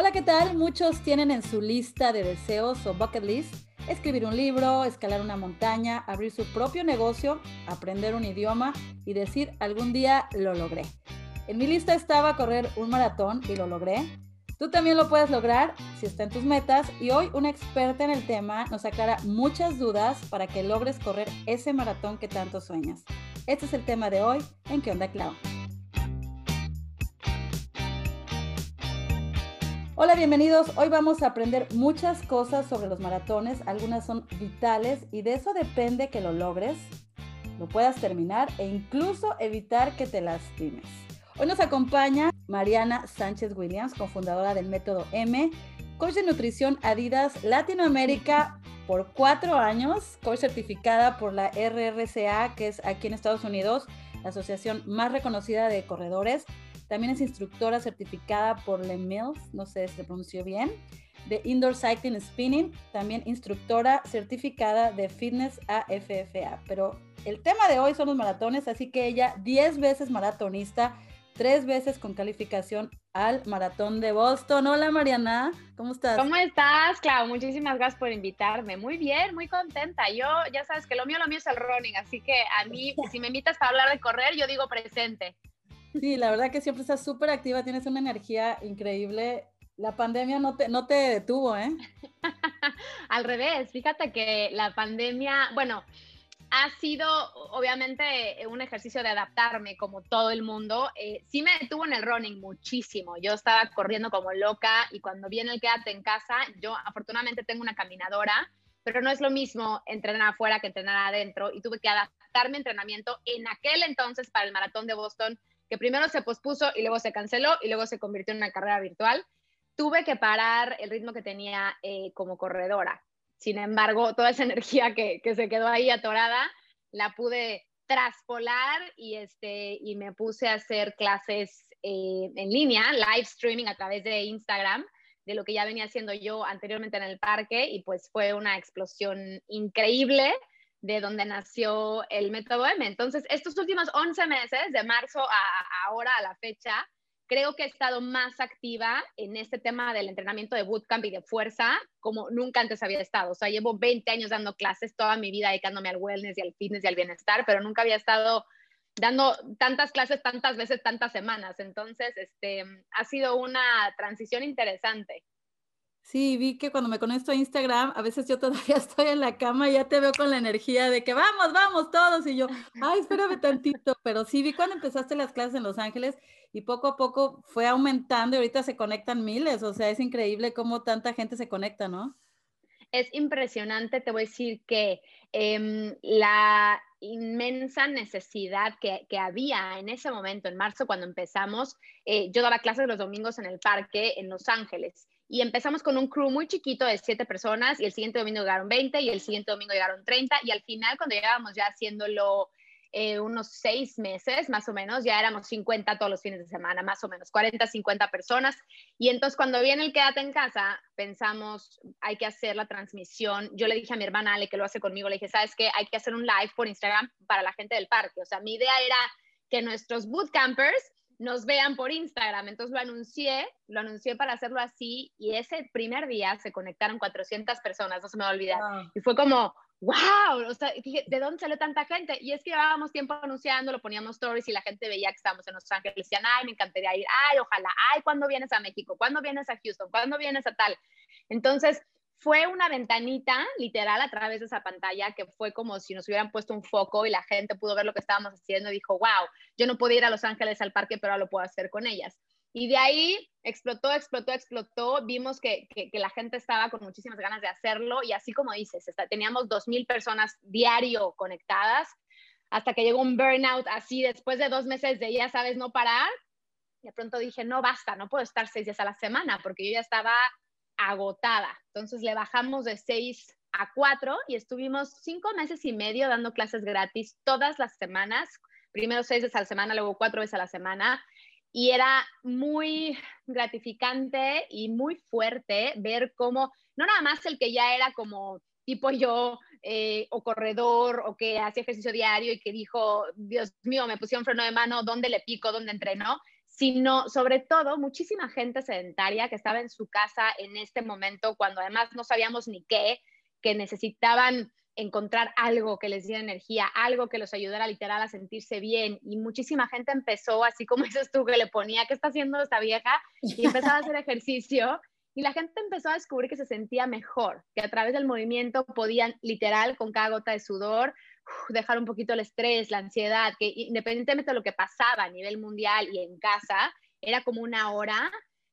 Hola, ¿qué tal? Muchos tienen en su lista de deseos o bucket list escribir un libro, escalar una montaña, abrir su propio negocio, aprender un idioma y decir algún día lo logré. En mi lista estaba correr un maratón y lo logré. Tú también lo puedes lograr si está en tus metas y hoy una experta en el tema nos aclara muchas dudas para que logres correr ese maratón que tanto sueñas. Este es el tema de hoy en ¿Qué onda, Clau? Hola, bienvenidos. Hoy vamos a aprender muchas cosas sobre los maratones. Algunas son vitales y de eso depende que lo logres, lo puedas terminar e incluso evitar que te lastimes. Hoy nos acompaña Mariana Sánchez Williams, cofundadora del Método M, coach de nutrición Adidas Latinoamérica por cuatro años, coach certificada por la RRCA, que es aquí en Estados Unidos, la asociación más reconocida de corredores también es instructora certificada por Le Mills, no sé si se pronunció bien, de Indoor Cycling Spinning, también instructora certificada de Fitness AFFA. Pero el tema de hoy son los maratones, así que ella 10 veces maratonista, 3 veces con calificación al maratón de Boston. Hola Mariana, ¿cómo estás? ¿Cómo estás, Clau? Muchísimas gracias por invitarme. Muy bien, muy contenta. Yo, ya sabes que lo mío, lo mío es el running, así que a mí, si me invitas para hablar de correr, yo digo presente. Sí, la verdad que siempre estás súper activa, tienes una energía increíble. La pandemia no te, no te detuvo, ¿eh? Al revés, fíjate que la pandemia, bueno, ha sido obviamente un ejercicio de adaptarme como todo el mundo. Eh, sí me detuvo en el running muchísimo. Yo estaba corriendo como loca y cuando viene el quédate en casa, yo afortunadamente tengo una caminadora, pero no es lo mismo entrenar afuera que entrenar adentro y tuve que adaptar mi entrenamiento en aquel entonces para el maratón de Boston que primero se pospuso y luego se canceló y luego se convirtió en una carrera virtual, tuve que parar el ritmo que tenía eh, como corredora. Sin embargo, toda esa energía que, se quedó ahí atorada, la pude traspolar y, este, y me puse a hacer clases eh, en línea, live streaming a través de Instagram, de lo que ya venía haciendo yo anteriormente en el parque y pues fue una explosión increíble de donde nació el método M. Entonces, estos últimos 11 meses, de marzo a ahora, a la fecha, creo que he estado más activa en este tema del entrenamiento de bootcamp y de fuerza como nunca antes había estado. O sea, llevo 20 años dando clases, toda mi vida dedicándome al wellness y al fitness y al bienestar, pero nunca había estado dando tantas clases tantas veces, tantas semanas. Entonces, este, ha sido una transición interesante. Sí, vi que cuando me conecto a Instagram, a veces yo todavía estoy en la cama y ya te veo con la energía de que vamos, vamos todos. Y yo, ay, espérame tantito. Pero sí, vi cuando empezaste las clases en Los Ángeles y poco a poco fue aumentando y ahorita se conectan miles. O sea, es increíble cómo tanta gente se conecta, ¿no? Es impresionante, te voy a decir que em, la inmensa necesidad que, había en ese momento, en marzo, cuando empezamos, eh, yo daba clases los domingos en el parque en Los Ángeles y empezamos con un crew muy chiquito de siete personas y el siguiente domingo llegaron 20 y el siguiente domingo llegaron 30 y al final cuando llegábamos ya haciéndolo eh, unos seis meses más o menos, ya éramos 50 todos los fines de semana, más o menos, 40, 50 personas. Y entonces cuando viene el quédate en casa, pensamos, hay que hacer la transmisión. Yo le dije a mi hermana Ale, que lo hace conmigo, le dije, ¿sabes qué? Hay que hacer un live por Instagram para la gente del parque. O sea, mi idea era que nuestros bootcampers nos vean por Instagram. Entonces lo anuncié, lo anuncié para hacerlo así y ese primer día se conectaron 400 personas, no se me va a olvidar. Y fue como, wow, o sea, dije, ¿de dónde salió tanta gente? Y es que llevábamos tiempo anunciando, lo poníamos stories y la gente veía que estábamos en Los Ángeles, decían, ay, me encantaría ir, ay, ojalá, ay, ¿cuándo vienes a México? ¿Cuándo vienes a Houston? ¿Cuándo vienes a tal? Entonces, fue una ventanita literal a través de esa pantalla que fue como si nos hubieran puesto un foco y la gente pudo ver lo que estábamos haciendo y dijo, wow, yo no podía ir a Los Ángeles al parque, pero ahora lo puedo hacer con ellas. Y de ahí explotó, explotó, explotó. Vimos que, que, la gente estaba con muchísimas ganas de hacerlo y así como dices, está, teníamos 2.000 personas diario conectadas hasta que llegó un burnout así después de dos meses de, ya sabes, no parar. De pronto dije, no, basta, no puedo estar seis días a la semana porque yo ya estaba agotada. Entonces le bajamos de seis a cuatro y estuvimos cinco meses y medio dando clases gratis todas las semanas, primero seis veces a la semana, luego cuatro veces a la semana. Y era muy gratificante y muy fuerte ver cómo, no nada más el que ya era como tipo yo, eh, o corredor, o que hacía ejercicio diario y que dijo, Dios mío, me pusieron freno de mano, ¿dónde le pico? ¿Dónde entrenó? Sino sobre todo muchísima gente sedentaria que estaba en su casa en este momento, cuando además no sabíamos ni qué, que necesitaban encontrar algo que les diera energía, algo que los ayudara literal a sentirse bien. Y muchísima gente empezó, así como dices tú, que le ponía, ¿qué está haciendo esta vieja? Y empezaba a hacer ejercicio. Y la gente empezó a descubrir que se sentía mejor, que a través del movimiento podían literal, con cada gota de sudor, dejar un poquito el estrés, la ansiedad, que independientemente de lo que pasaba a nivel mundial y en casa, era como una hora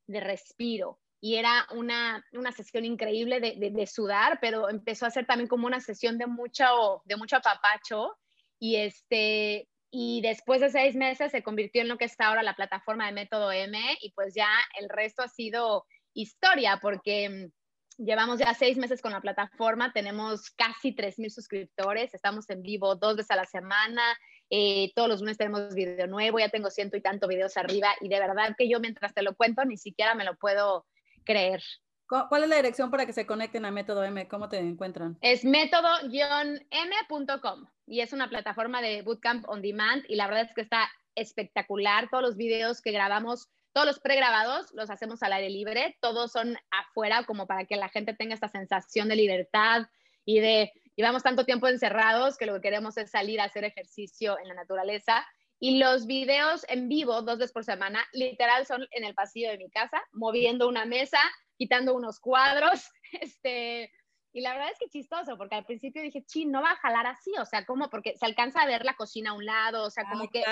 de respiro y era una, una sesión increíble de, de, sudar, pero empezó a ser también como una sesión de mucho, de mucho apapacho y este... Y después de seis meses se convirtió en lo que está ahora la plataforma de Método M y pues ya el resto ha sido historia porque mm, llevamos ya seis meses con la plataforma, tenemos casi 3.000 suscriptores, estamos en vivo dos veces a la semana, eh, todos los lunes tenemos video nuevo, ya tengo ciento y tanto videos arriba y de verdad que yo mientras te lo cuento ni siquiera me lo puedo creer. ¿Cuál es la dirección para que se conecten a Método M? ¿Cómo te encuentran? Es método-m.com y es una plataforma de bootcamp on demand y la verdad es que está espectacular. Todos los videos que grabamos, todos los pregrabados los hacemos al aire libre, todos son afuera como para que la gente tenga esta sensación de libertad y de llevamos tanto tiempo encerrados que lo que queremos es salir a hacer ejercicio en la naturaleza y los videos en vivo, dos veces por semana, literal son en el pasillo de mi casa, moviendo una mesa, quitando unos cuadros, este, y la verdad es que chistoso, porque al principio dije, sí, no va a jalar así, o sea, ¿cómo? Porque se alcanza a ver la cocina a un lado, o sea, como que...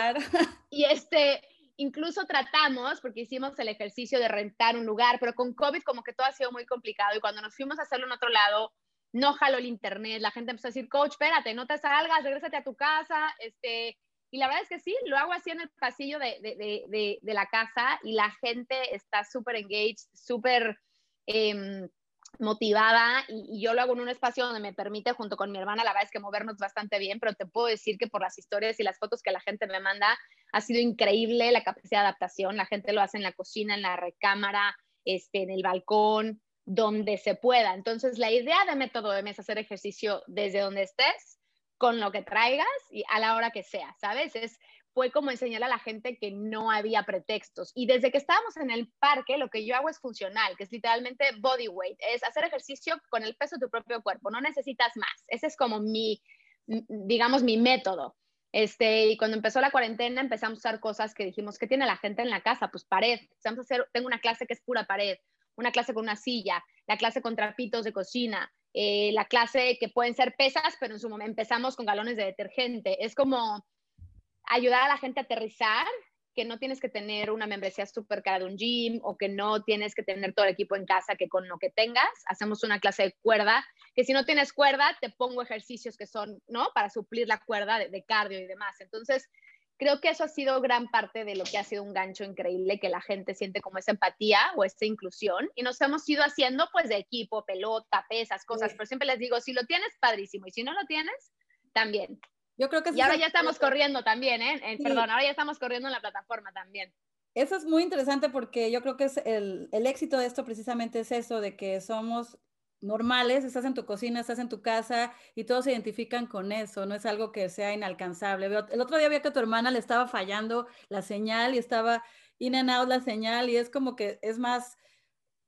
Y este, incluso tratamos, porque hicimos el ejercicio de rentar un lugar, pero con COVID como que todo ha sido muy complicado, y cuando nos fuimos a hacerlo en otro lado, no jaló el internet, la gente empezó a decir, coach, espérate, no te salgas, regrésate a tu casa, este, y la verdad es que sí, lo hago así en el pasillo de, de, de, la casa y la gente está súper engaged, súper eh, motivada y, yo lo hago en un espacio donde me permite junto con mi hermana, la verdad es que movernos bastante bien, pero te puedo decir que por las historias y las fotos que la gente me manda, ha sido increíble la capacidad de adaptación. La gente lo hace en la cocina, en la recámara, este, en el balcón, donde se pueda. Entonces, la idea de Método M es hacer ejercicio desde donde estés con lo que traigas y a la hora que sea, ¿sabes? Es, fue como enseñar a la gente que no había pretextos. Y desde que estábamos en el parque, lo que yo hago es funcional, que es literalmente body weight, es hacer ejercicio con el peso de tu propio cuerpo, no necesitas más. Ese es como mi, digamos, mi método. Este, y cuando empezó la cuarentena empezamos a usar cosas que dijimos, ¿qué tiene la gente en la casa? Pues pared. Empezamos hacer, tengo una clase que es pura pared, una clase con una silla, la clase con trapitos de cocina, eh, la clase que pueden ser pesas, pero en su momento empezamos con galones de detergente. Es como ayudar a la gente a aterrizar, que no tienes que tener una membresía súper cara de un gym o que no tienes que tener todo el equipo en casa, que con lo que tengas, hacemos una clase de cuerda, que si no tienes cuerda, te pongo ejercicios que son, ¿no? Para suplir la cuerda de, de cardio y demás. Entonces, creo que eso ha sido gran parte de lo que ha sido un gancho increíble, que la gente siente como esa empatía o esa inclusión. Y nos hemos ido haciendo pues de equipo, pelota, pesas, cosas, pero siempre les digo, si lo tienes, padrísimo, y si no lo tienes, también. Yo creo que y ahora ya estamos corriendo también, ¿eh? Perdón, ahora ya estamos corriendo en la plataforma también. Eso es muy interesante porque yo creo que es el, el éxito de esto precisamente es eso, de que somos normales, estás en tu cocina, estás en tu casa y todos se identifican con eso, no es algo que sea inalcanzable. El otro día vi que a tu hermana le estaba fallando la señal y estaba in and out la señal y es como que es más,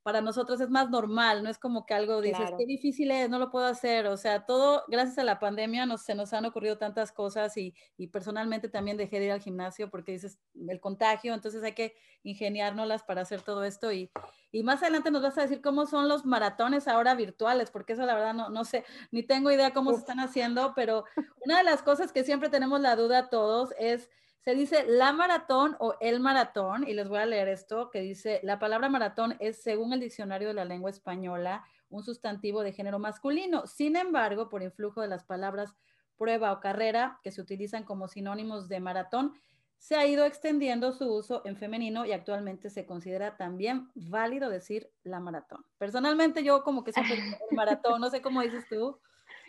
para nosotros es más normal, no es como que algo dices, qué difícil es, no lo puedo hacer, o sea, todo, gracias a la pandemia nos, se nos han ocurrido tantas cosas y, y personalmente también dejé de ir al gimnasio porque dices, el contagio, entonces hay que ingeniárnoslas para hacer todo esto y, y más adelante nos vas a decir cómo son los maratones ahora virtuales, porque eso la verdad no, no sé, ni tengo idea cómo se están haciendo, pero una de las cosas que siempre tenemos la duda todos es se dice la maratón o el maratón, y les voy a leer esto, que dice, la palabra maratón es, según el diccionario de la lengua española, un sustantivo de género masculino. Sin embargo, por influjo de las palabras prueba o carrera, que se utilizan como sinónimos de maratón, se ha ido extendiendo su uso en femenino y actualmente se considera también válido decir la maratón. Personalmente yo como que siempre el maratón, no sé cómo dices tú.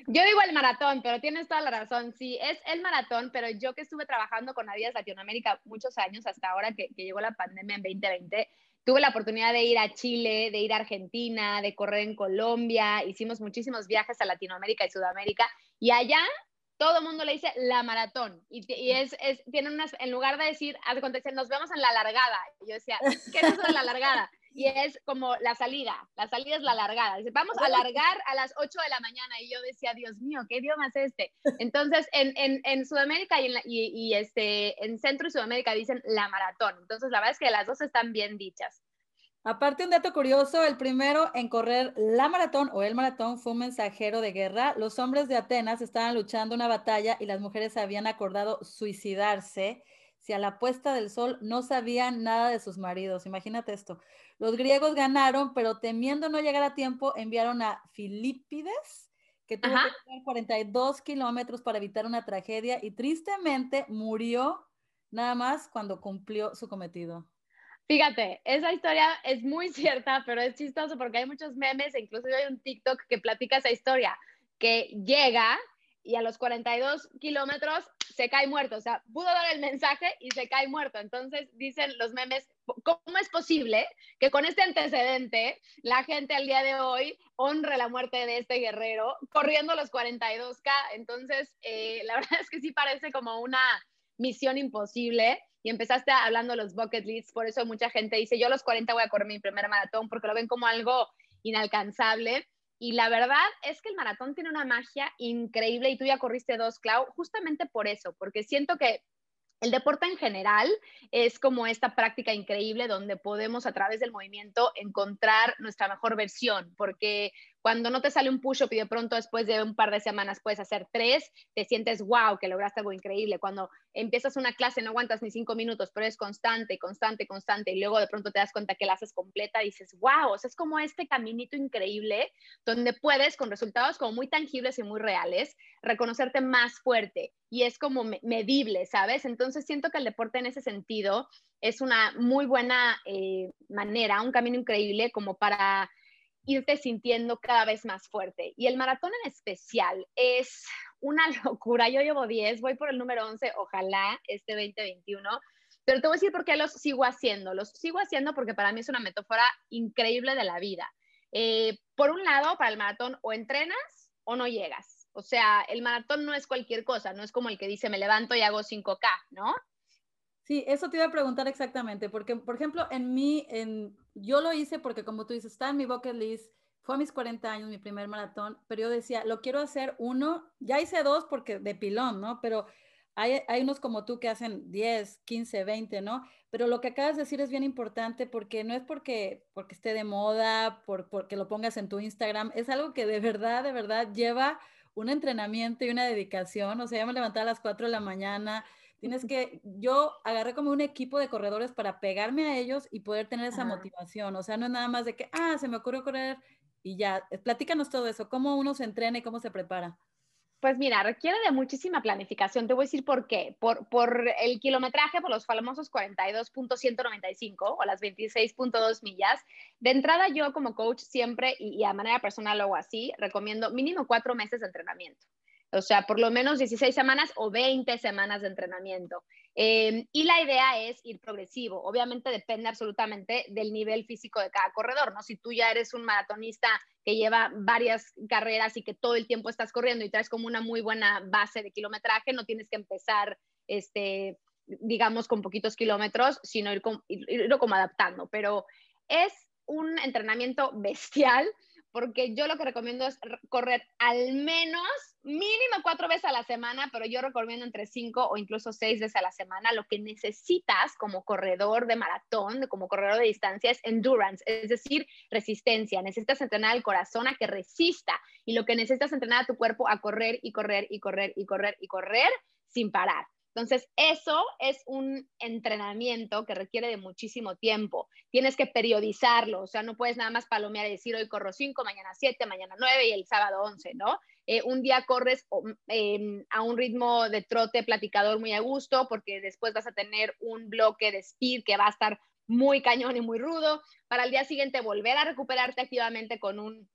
Yo digo el maratón, pero tienes toda la razón. Sí, es el maratón, pero yo que estuve trabajando con Adidas Latinoamérica muchos años, hasta ahora que, llegó la pandemia en 2020, tuve la oportunidad de ir a Chile, de ir a Argentina, de correr en Colombia, hicimos muchísimos viajes a Latinoamérica y Sudamérica, y allá todo el mundo le dice la maratón. Y, es, es, tienen unas, en lugar de decir, nos vemos en la largada. yo decía, ¿qué es eso de la largada? Y es como la salida, la salida es la largada. Dice, vamos a largar a las 8 de la mañana. Y yo decía, Dios mío, ¿qué idioma es este? Entonces, en, en, Sudamérica y, en, y, este, en Centro y Sudamérica dicen la maratón. Entonces, la verdad es que las dos están bien dichas. Aparte, un dato curioso, el primero en correr la maratón o el maratón fue un mensajero de guerra. Los hombres de Atenas estaban luchando una batalla y las mujeres habían acordado suicidarse si a la puesta del sol no sabían nada de sus maridos. Imagínate esto. Los griegos ganaron, pero temiendo no llegar a tiempo, enviaron a Filipides, que tuvo que correr 42 kilómetros para evitar una tragedia y tristemente murió nada más cuando cumplió su cometido. Fíjate, esa historia es muy cierta, pero es chistoso porque hay muchos memes e incluso hay un TikTok que platica esa historia, que llega y a los 42 kilómetros se cae muerto. O sea, pudo dar el mensaje y se cae muerto. Entonces dicen los memes, ¿cómo es posible que con este antecedente la gente al día de hoy honre la muerte de este guerrero corriendo los 42K? Entonces, eh, la verdad es que sí parece como una misión imposible y empezaste hablando de los bucket lists, por eso mucha gente dice, yo los 40 voy a correr mi primer maratón porque lo ven como algo inalcanzable. Y la verdad es que el maratón tiene una magia increíble y tú ya corriste dos, Clau, justamente por eso, porque siento que el deporte en general es como esta práctica increíble donde podemos a través del movimiento encontrar nuestra mejor versión, porque cuando no te sale un push-up y de pronto después de un par de semanas puedes hacer tres, te sientes wow, que lograste algo increíble. Cuando empiezas una clase no aguantas ni cinco minutos, pero es constante, constante, constante, y luego de pronto te das cuenta que la haces completa dices wow, o sea, es como este caminito increíble donde puedes, con resultados como muy tangibles y muy reales, reconocerte más fuerte y es como medible, ¿sabes? Entonces siento que el deporte en ese sentido es una muy buena eh, manera, un camino increíble como para irte sintiendo cada vez más fuerte. Y el maratón en especial es una locura. Yo llevo 10, voy por el número 11, ojalá este 2021. Pero te voy a decir por qué los sigo haciendo. Los sigo haciendo porque para mí es una metáfora increíble de la vida. Eh, por un lado, para el maratón o entrenas o no llegas. O sea, el maratón no es cualquier cosa, no es como el que dice me levanto y hago 5K, ¿no? Sí, eso te iba a preguntar exactamente, porque, por ejemplo, en mí, en, yo lo hice porque, como tú dices, está en mi bucket list, fue a mis 40 años mi primer maratón, pero yo decía, lo quiero hacer uno, ya hice dos porque de pilón, ¿no? Pero hay, hay unos como tú que hacen 10, 15, 20, ¿no? Pero lo que acabas de decir es bien importante porque no es porque, porque esté de moda, por, porque lo pongas en tu Instagram, es algo que de verdad, de verdad lleva un entrenamiento y una dedicación. O sea, ya me levantaba a las 4 de la mañana, Tienes que, yo agarré como un equipo de corredores para pegarme a ellos y poder tener esa motivación. O sea, no es nada más de que, ah, se me ocurrió correr y ya. Eh, platícanos todo eso, cómo uno se entrena y cómo se prepara. Pues mira, requiere de muchísima planificación. Te voy a decir por qué. Por, por el kilometraje, por los famosos 42.195 o las 26.2 millas. De entrada, yo como coach siempre y, y a manera personal o así, recomiendo mínimo cuatro meses de entrenamiento. O sea, por lo menos 16 semanas o 20 semanas de entrenamiento. Em, y la idea es ir progresivo. Obviamente depende absolutamente del nivel físico de cada corredor, ¿no? Si tú ya eres un maratonista que lleva varias carreras y que todo el tiempo estás corriendo y traes como una muy buena base de kilometraje, no tienes que empezar, este, digamos, con poquitos kilómetros, sino ir, como adaptando. Pero es un entrenamiento bestial porque yo lo que recomiendo es correr al menos mínimo cuatro veces a la semana, pero yo recomiendo entre cinco o incluso seis veces a la semana. Lo que necesitas como corredor de maratón, como corredor de distancia, es endurance, es decir, resistencia. Necesitas entrenar al corazón a que resista y lo que necesitas entrenar a tu cuerpo a correr y correr y correr y correr y correr sin parar. Entonces, eso es un entrenamiento que requiere de muchísimo tiempo. Tienes que periodizarlo, o sea, no puedes nada más palomear y decir hoy corro 5, mañana 7, mañana 9 y el sábado 11, ¿no? Eh, un día corres em, a un ritmo de trote platicador muy a gusto porque después vas a tener un bloque de speed que va a estar muy cañón y muy rudo. Para el día siguiente volver a recuperarte activamente con un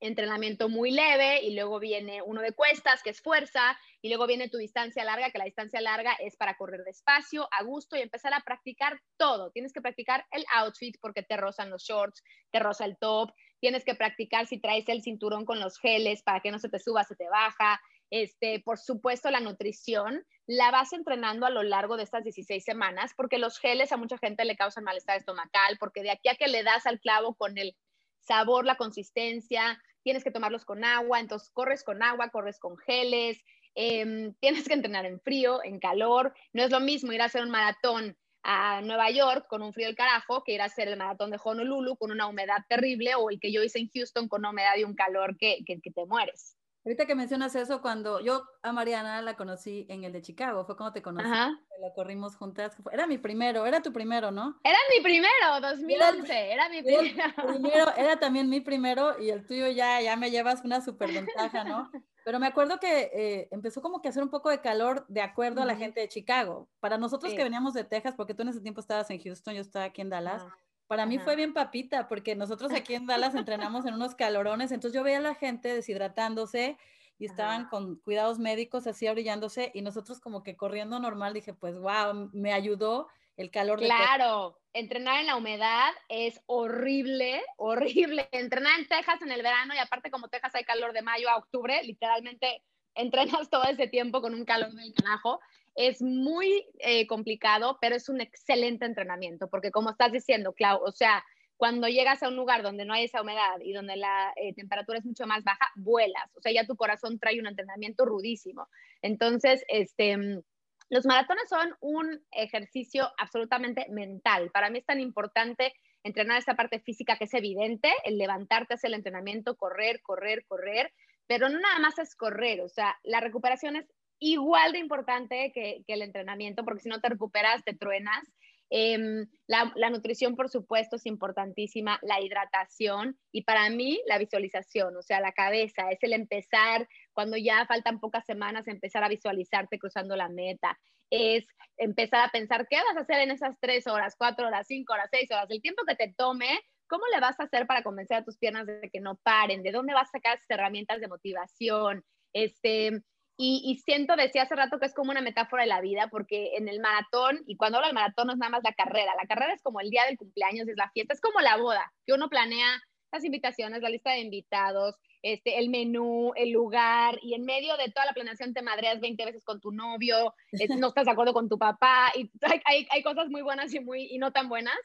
entrenamiento muy leve y luego viene uno de cuestas, que es fuerza, y luego viene tu distancia larga, que la distancia larga es para correr despacio, a gusto y empezar a practicar todo. Tienes que practicar el outfit porque te rozan los shorts, te roza el top, tienes que practicar si traes el cinturón con los geles para que no se te suba, se te baja. Este, por supuesto, la nutrición la vas entrenando a lo largo de estas 16 semanas, porque los geles a mucha gente le causan malestar estomacal, porque de aquí a que le das al clavo con el sabor, la consistencia, tienes que tomarlos con agua, entonces corres con agua, corres con geles, em, tienes que entrenar en frío, en calor, no es lo mismo ir a hacer un maratón a Nueva York con un frío del carajo que ir a hacer el maratón de Honolulu con una humedad terrible o el que yo hice en Houston con una humedad y un calor que, que, te mueres. Ahorita que mencionas eso, cuando yo a Mariana la conocí en el de Chicago, fue cuando te conocí, la corrimos juntas. Era mi primero, era tu primero, ¿no? Era mi primero, 2011, era, mi primero. primero. Era también mi primero y el tuyo ya, ya me llevas una super ventaja, ¿no? Pero me acuerdo que eh, empezó como que a hacer un poco de calor de acuerdo a la gente de Chicago. Para nosotros que veníamos de Texas, porque tú en ese tiempo estabas en Houston, yo estaba aquí en Dallas, para mí fue bien papita, porque nosotros aquí en Dallas entrenamos en unos calorones, entonces yo veía a la gente deshidratándose y estaban con cuidados médicos así abrillándose y nosotros como que corriendo normal, dije, pues wow, me ayudó el calor. Claro, entrenar en la humedad es horrible, horrible. Entrenar en Texas en el verano y aparte como Texas hay calor de mayo a octubre, literalmente entrenas todo ese tiempo con un calor del carajo. Es muy eh, complicado, pero es un excelente entrenamiento, porque como estás diciendo, Clau, o sea, cuando llegas a un lugar donde no hay esa humedad y donde la eh, temperatura es mucho más baja, vuelas, o sea, ya tu corazón trae un entrenamiento rudísimo. Entonces, este, los maratones son un ejercicio absolutamente mental. Para mí es tan importante entrenar esta parte física que es evidente, el levantarte hacia el entrenamiento, correr, correr, correr, pero no nada más es correr, o sea, la recuperación es igual de importante que, que el entrenamiento, porque si no te recuperas, te truenas. Em, la, nutrición, por supuesto, es importantísima, la hidratación y para mí la visualización, o sea, la cabeza, es el empezar, cuando ya faltan pocas semanas, empezar a visualizarte cruzando la meta, es empezar a pensar qué vas a hacer en esas tres horas, cuatro horas, cinco horas, seis horas, el tiempo que te tome. ¿Cómo le vas a hacer para convencer a tus piernas de que no paren? ¿De dónde vas a sacar esas herramientas de motivación? Este, y, siento, decía hace rato que es como una metáfora de la vida, porque en el maratón, y cuando hablo del maratón no es nada más la carrera, la carrera es como el día del cumpleaños, es la fiesta, es como la boda, que uno planea las invitaciones, la lista de invitados, este, el menú, el lugar, y en medio de toda la planeación te madreas 20 veces con tu novio, no estás de acuerdo con tu papá, y hay, hay, cosas muy buenas y, muy, y no tan buenas.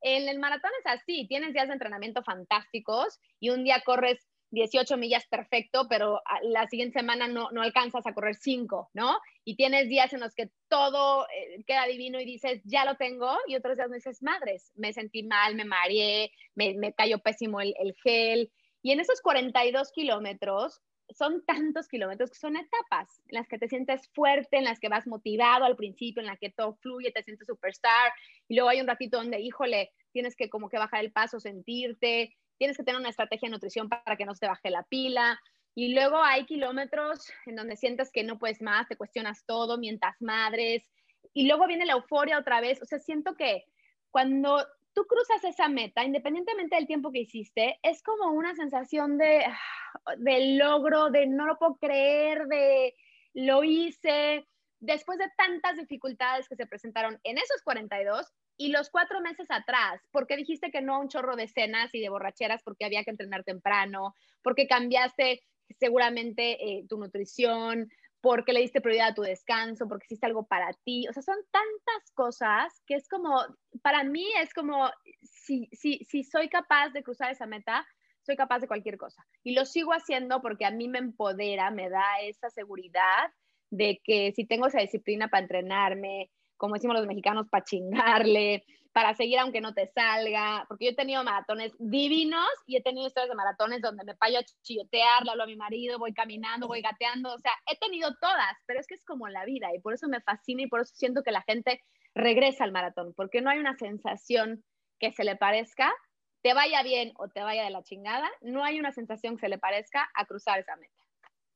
En el maratón es así, tienes días de entrenamiento fantásticos y un día corres 18 millas perfecto, pero la siguiente semana no, no alcanzas a correr 5, ¿no? Y tienes días en los que todo eh, queda divino y dices, ya lo tengo, y otros días me dices, madres, me sentí mal, me mareé, me, me cayó pésimo el, el gel. Y en esos 42 kilómetros, son tantos kilómetros que son etapas en las que te sientes fuerte, en las que vas motivado al principio, en las que todo fluye, te sientes superstar, y luego hay un ratito donde, híjole, tienes que como que bajar el paso, sentirte, tienes que tener una estrategia de nutrición para que no se te baje la pila. Y luego hay kilómetros en donde sientes que no puedes más, te cuestionas todo, mientas madres. Y luego viene la euforia otra vez. O sea, siento que cuando tú cruzas esa meta, independientemente del tiempo que hiciste, es como una sensación de, de logro, de no lo puedo creer, de lo hice. Después de tantas dificultades que se presentaron en esos 42, y los cuatro meses atrás, ¿por qué dijiste que no a un chorro de cenas y de borracheras porque había que entrenar temprano? porque cambiaste seguramente eh, tu nutrición? porque le diste prioridad a tu descanso? ¿Porque hiciste algo para ti? O sea, son tantas cosas que es como, para mí es como, si, si, si soy capaz de cruzar esa meta, soy capaz de cualquier cosa. Y lo sigo haciendo porque a mí me empodera, me da esa seguridad de que si tengo esa disciplina para entrenarme, como decimos los mexicanos, para chingarle, para seguir aunque no te salga, porque yo he tenido maratones divinos y he tenido historias de maratones donde me payo a chillotear, le hablo a mi marido, voy caminando, voy gateando, o sea, he tenido todas, pero es que es como la vida y por eso me fascina y por eso siento que la gente regresa al maratón, porque no hay una sensación que se le parezca, te vaya bien o te vaya de la chingada, no hay una sensación que se le parezca a cruzar esa meta.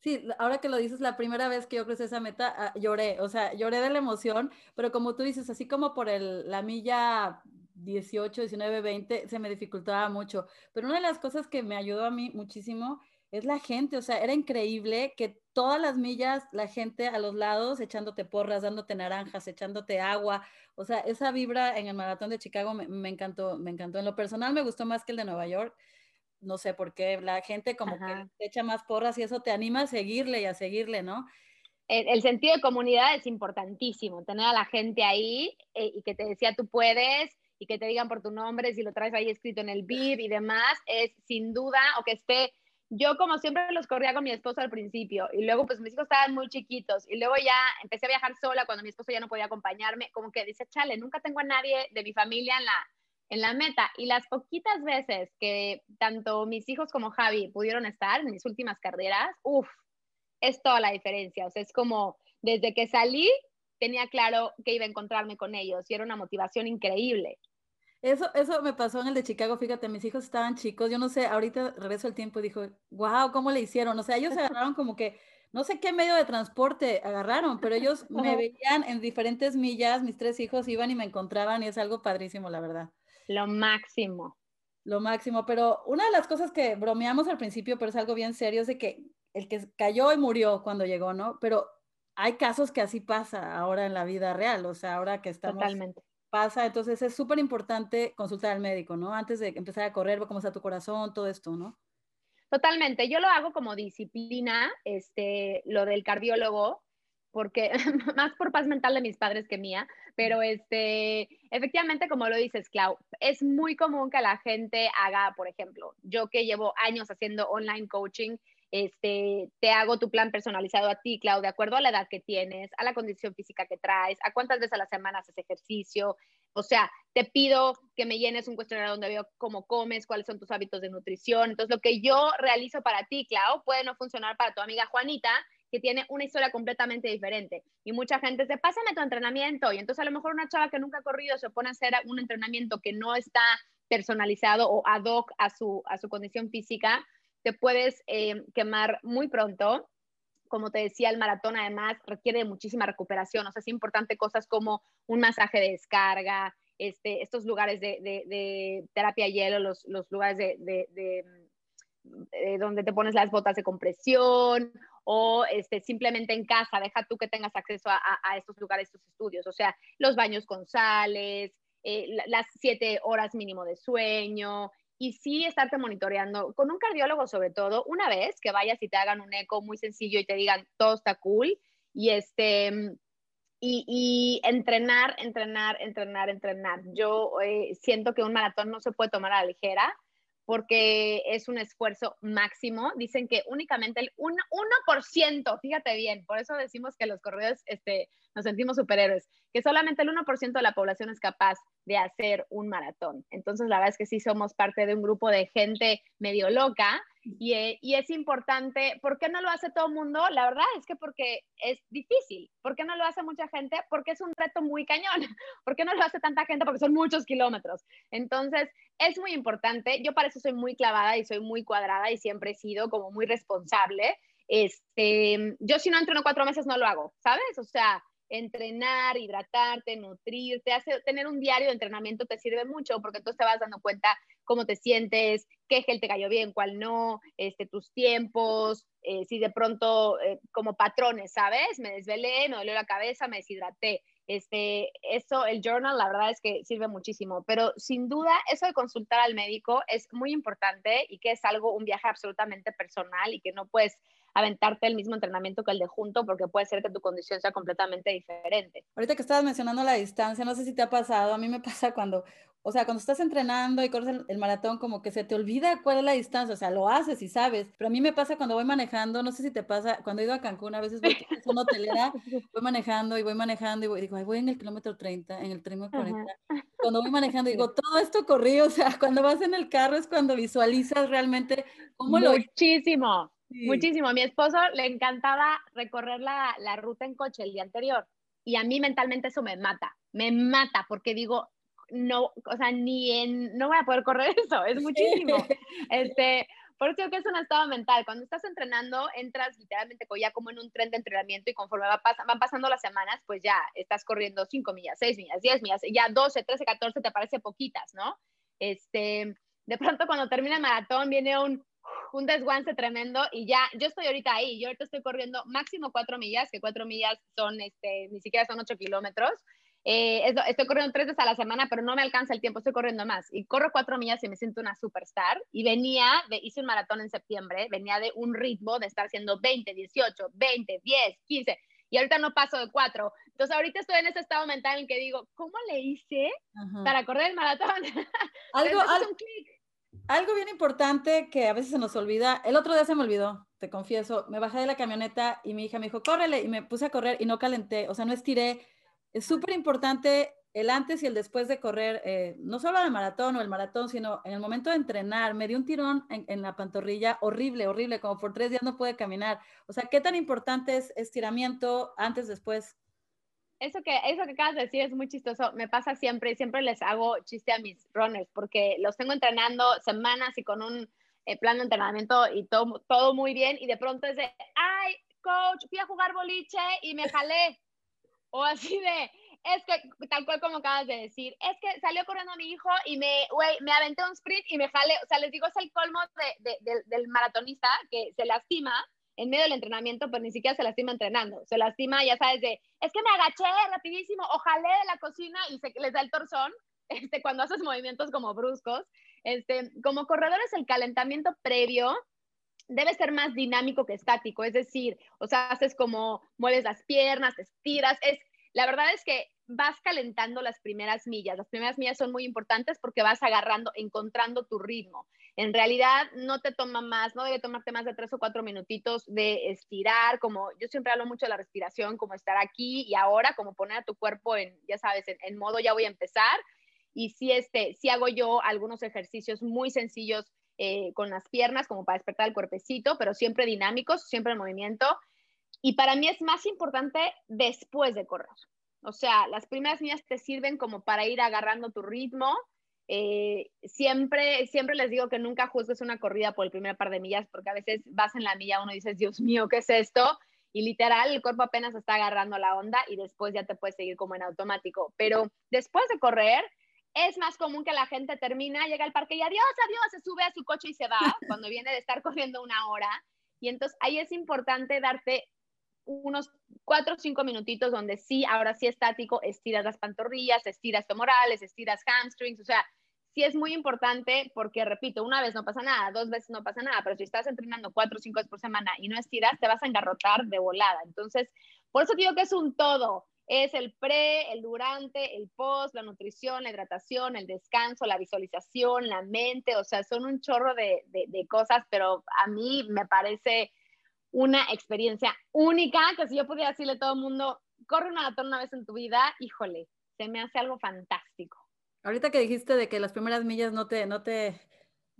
Sí, ahora que lo dices, la primera vez que yo crucé esa meta, ah, lloré, o sea, lloré de la emoción, pero como tú dices, así como por el, la milla 18, 19, 20, se me dificultaba mucho. Pero una de las cosas que me ayudó a mí muchísimo es la gente, o sea, era increíble que todas las millas, la gente a los lados echándote porras, dándote naranjas, echándote agua, o sea, esa vibra en el maratón de Chicago me, me encantó, me encantó. En lo personal me gustó más que el de Nueva York no sé por qué, la gente como que te echa más porras y eso te anima a seguirle y a seguirle, ¿no? El, sentido de comunidad es importantísimo, tener a la gente ahí eh, y que te decía tú puedes y que te digan por tu nombre, si lo traes ahí escrito en el BIB y demás, es sin duda, o que esté yo como siempre los corría con mi esposo al principio y luego pues mis hijos estaban muy chiquitos y luego ya empecé a viajar sola cuando mi esposo ya no podía acompañarme, como que dice, chale, nunca tengo a nadie de mi familia en la, en la meta. Y las poquitas veces que tanto mis hijos como Javi pudieron estar en mis últimas carreras, uff, es toda la diferencia. O sea, es como desde que salí tenía claro que iba a encontrarme con ellos y era una motivación increíble. Eso, eso me pasó en el de Chicago, fíjate, mis hijos estaban chicos, yo no sé, ahorita regreso el tiempo y dijo, wow, ¿cómo le hicieron? O sea, ellos se agarraron como que, no sé qué medio de transporte agarraron, pero ellos me veían en diferentes millas, mis tres hijos iban y me encontraban y es algo padrísimo, la verdad. Lo máximo. Lo máximo, pero una de las cosas que bromeamos al principio, pero es algo bien serio, es de que el que cayó y murió cuando llegó, ¿no? Pero hay casos que así pasa ahora en la vida real, o sea, ahora que estamos... Totalmente pasa, entonces es súper importante consultar al médico, ¿no? Antes de empezar a correr, cómo está tu corazón, todo esto, ¿no? Totalmente, yo lo hago como disciplina, este, lo del cardiólogo, porque más por paz mental de mis padres que mía, pero este, efectivamente, como lo dices, Clau, es muy común que la gente haga, por ejemplo, yo que llevo años haciendo online coaching, este, te hago tu plan personalizado a ti, Clau, de acuerdo a la edad que tienes, a la condición física que traes, a cuántas veces a la semana haces ejercicio. O sea, te pido que me llenes un cuestionario donde veo cómo comes, cuáles son tus hábitos de nutrición. Entonces, lo que yo realizo para ti, Clau, puede no funcionar para tu amiga Juanita, que tiene una historia completamente diferente. Y mucha gente dice, pásame tu entrenamiento. Y entonces a lo mejor una chava que nunca ha corrido se pone a hacer un entrenamiento que no está personalizado o ad hoc a su, a su condición física te puedes eh, quemar muy pronto. Como te decía, el maratón además requiere muchísima recuperación. O sea, es importante cosas como un masaje de descarga, este, estos lugares de, terapia hielo, los, los lugares de, eh, donde te pones las botas de compresión o este, simplemente en casa, deja tú que tengas acceso a, estos lugares, estos estudios, o sea, los baños con sales, eh, las siete horas mínimo de sueño, y sí estarte monitoreando con un cardiólogo sobre todo, una vez que vayas y te hagan un eco muy sencillo y te digan todo está cool y este y, entrenar, entrenar, entrenar, entrenar. Yo eh, siento que un maratón no se puede tomar a la ligera porque es un esfuerzo máximo. Dicen que únicamente el 1%, fíjate bien, por eso decimos que los corredores este, nos sentimos superhéroes, que solamente el 1% de la población es capaz de hacer un maratón. Entonces, la verdad es que sí somos parte de un grupo de gente medio loca y, y, es importante. ¿Por qué no lo hace todo el mundo? La verdad es que porque es difícil. ¿Por qué no lo hace mucha gente? Porque es un reto muy cañón. ¿Por qué no lo hace tanta gente? Porque son muchos kilómetros. Entonces, es muy importante. Yo para eso soy muy clavada y soy muy cuadrada y siempre he sido como muy responsable. Este, yo si no entreno cuatro meses no lo hago, ¿sabes? O sea, entrenar, hidratarte, nutrirte, tener un diario de entrenamiento te sirve mucho porque tú te vas dando cuenta cómo te sientes, qué gel te cayó bien, cuál no, este, tus tiempos, eh, si de pronto eh, como patrones, ¿sabes? Me desvelé, me dolió la cabeza, me deshidraté. Este, eso, el journal, la verdad es que sirve muchísimo, pero sin duda eso de consultar al médico es muy importante y que es algo, un viaje absolutamente personal y que no puedes aventarte el mismo entrenamiento que el de junto porque puede ser que tu condición sea completamente diferente. Ahorita que estabas mencionando la distancia, no sé si te ha pasado, a mí me pasa cuando, o sea, cuando estás entrenando y corres el, maratón, como que se te olvida cuál es la distancia, o sea, lo haces y sabes, pero a mí me pasa cuando voy manejando, no sé si te pasa, cuando he ido a Cancún, a veces voy a una hotelera, voy manejando y voy manejando y voy, digo, voy en el kilómetro 30, en el kilómetro 40. Cuando voy manejando, digo, todo esto corrí, o sea, cuando vas en el carro es cuando visualizas realmente cómo lo... Muchísimo. Muchísimo. A mi esposo le encantaba recorrer la, la, ruta en coche el día anterior y a mí mentalmente eso me mata, me mata porque digo, no, o sea, ni en, no voy a poder correr eso, es muchísimo. Este, por eso que es un estado mental. Cuando estás entrenando, entras literalmente ya como en un tren de entrenamiento y conforme va van pasando las semanas, pues ya estás corriendo 5 millas, 6 millas, 10 millas, ya 12, 13, 14 te parece poquitas, ¿no? Este, de pronto cuando termina el maratón viene un un desguance tremendo y ya, yo estoy ahorita ahí, yo ahorita estoy corriendo máximo cuatro millas, que cuatro millas son, este, ni siquiera son ocho kilómetros, eh, estoy corriendo tres veces a la semana, pero no me alcanza el tiempo, estoy corriendo más. Y corro cuatro millas y me siento una superstar. Y venía, de, hice un maratón en septiembre, venía de un ritmo de estar haciendo 20, 18, 20, 10, 15. Y ahorita no paso de cuatro. Entonces ahorita estoy en ese estado mental en que digo, ¿cómo le hice para correr el maratón? Algo, algo bien importante que a veces se nos olvida, el otro día se me olvidó, te confieso, me bajé de la camioneta y mi hija me dijo, córrele, y me puse a correr y no calenté, o sea, no estiré es súper importante el antes y el después de correr, eh, no solo el maratón o el maratón, sino en el momento de entrenar. Me dio un tirón en, la pantorrilla horrible, horrible, como por tres días no puede caminar. O sea, ¿qué tan importante es estiramiento antes, después? Eso que, eso que acabas de decir es muy chistoso. Me pasa siempre siempre les hago chiste a mis runners porque los tengo entrenando semanas y con un eh, plan de entrenamiento y todo, todo muy bien y de pronto es de, ay, coach, fui a jugar boliche y me jalé o así de, es que, tal cual como acabas de decir, es que salió corriendo mi hijo y me, güey, me aventé un sprint y me jale, o sea, les digo, es el colmo de, del maratonista que se lastima en medio del entrenamiento, pero ni siquiera se lastima entrenando, se lastima, ya sabes, de, es que me agaché rapidísimo, ojalá de la cocina y se les da el torzón, este, cuando haces movimientos como bruscos, este, como corredores el calentamiento previo debe ser más dinámico que estático, es decir, o sea, haces como mueves las piernas, te estiras, es, la verdad es que vas calentando las primeras millas. Las primeras millas son muy importantes porque vas agarrando, encontrando tu ritmo. En realidad no te toma más, no debe tomarte más de tres o cuatro minutitos de estirar, como yo siempre hablo mucho de la respiración, como estar aquí y ahora, como poner a tu cuerpo en, ya sabes, en, modo ya voy a empezar. Y si, este, si hago yo algunos ejercicios muy sencillos eh, con las piernas como para despertar el cuerpecito, pero siempre dinámicos, siempre en movimiento. Y para mí es más importante después de correr. O sea, las primeras millas te sirven como para ir agarrando tu ritmo. Eh, siempre, siempre les digo que nunca juzgues una corrida por el primer par de millas, porque a veces vas en la milla uno y dices, Dios mío, ¿qué es esto? Y literal, el cuerpo apenas está agarrando la onda y después ya te puedes seguir como en automático. Pero después de correr, es más común que la gente termina, llega al parque y adiós, adiós, se sube a su coche y se va cuando viene de estar corriendo una hora. Y entonces ahí es importante darte unos cuatro o cinco minutitos donde sí, ahora sí estático, estiras las pantorrillas, estiras femorales, estiras hamstrings, o sea, sí es muy importante porque, repito, una vez no pasa nada, dos veces no pasa nada, pero si estás entrenando cuatro o cinco veces por semana y no estiras, te vas a engarrotar de volada. Entonces, por eso digo que es un todo es el pre, el durante, el post, la nutrición, la hidratación, el descanso, la visualización, la mente, o sea, son un chorro de, cosas, pero a mí me parece una experiencia única, que si yo pudiera decirle a todo el mundo, corre un maratón una vez en tu vida, híjole, se me hace algo fantástico. Ahorita que dijiste de que las primeras millas no te, no te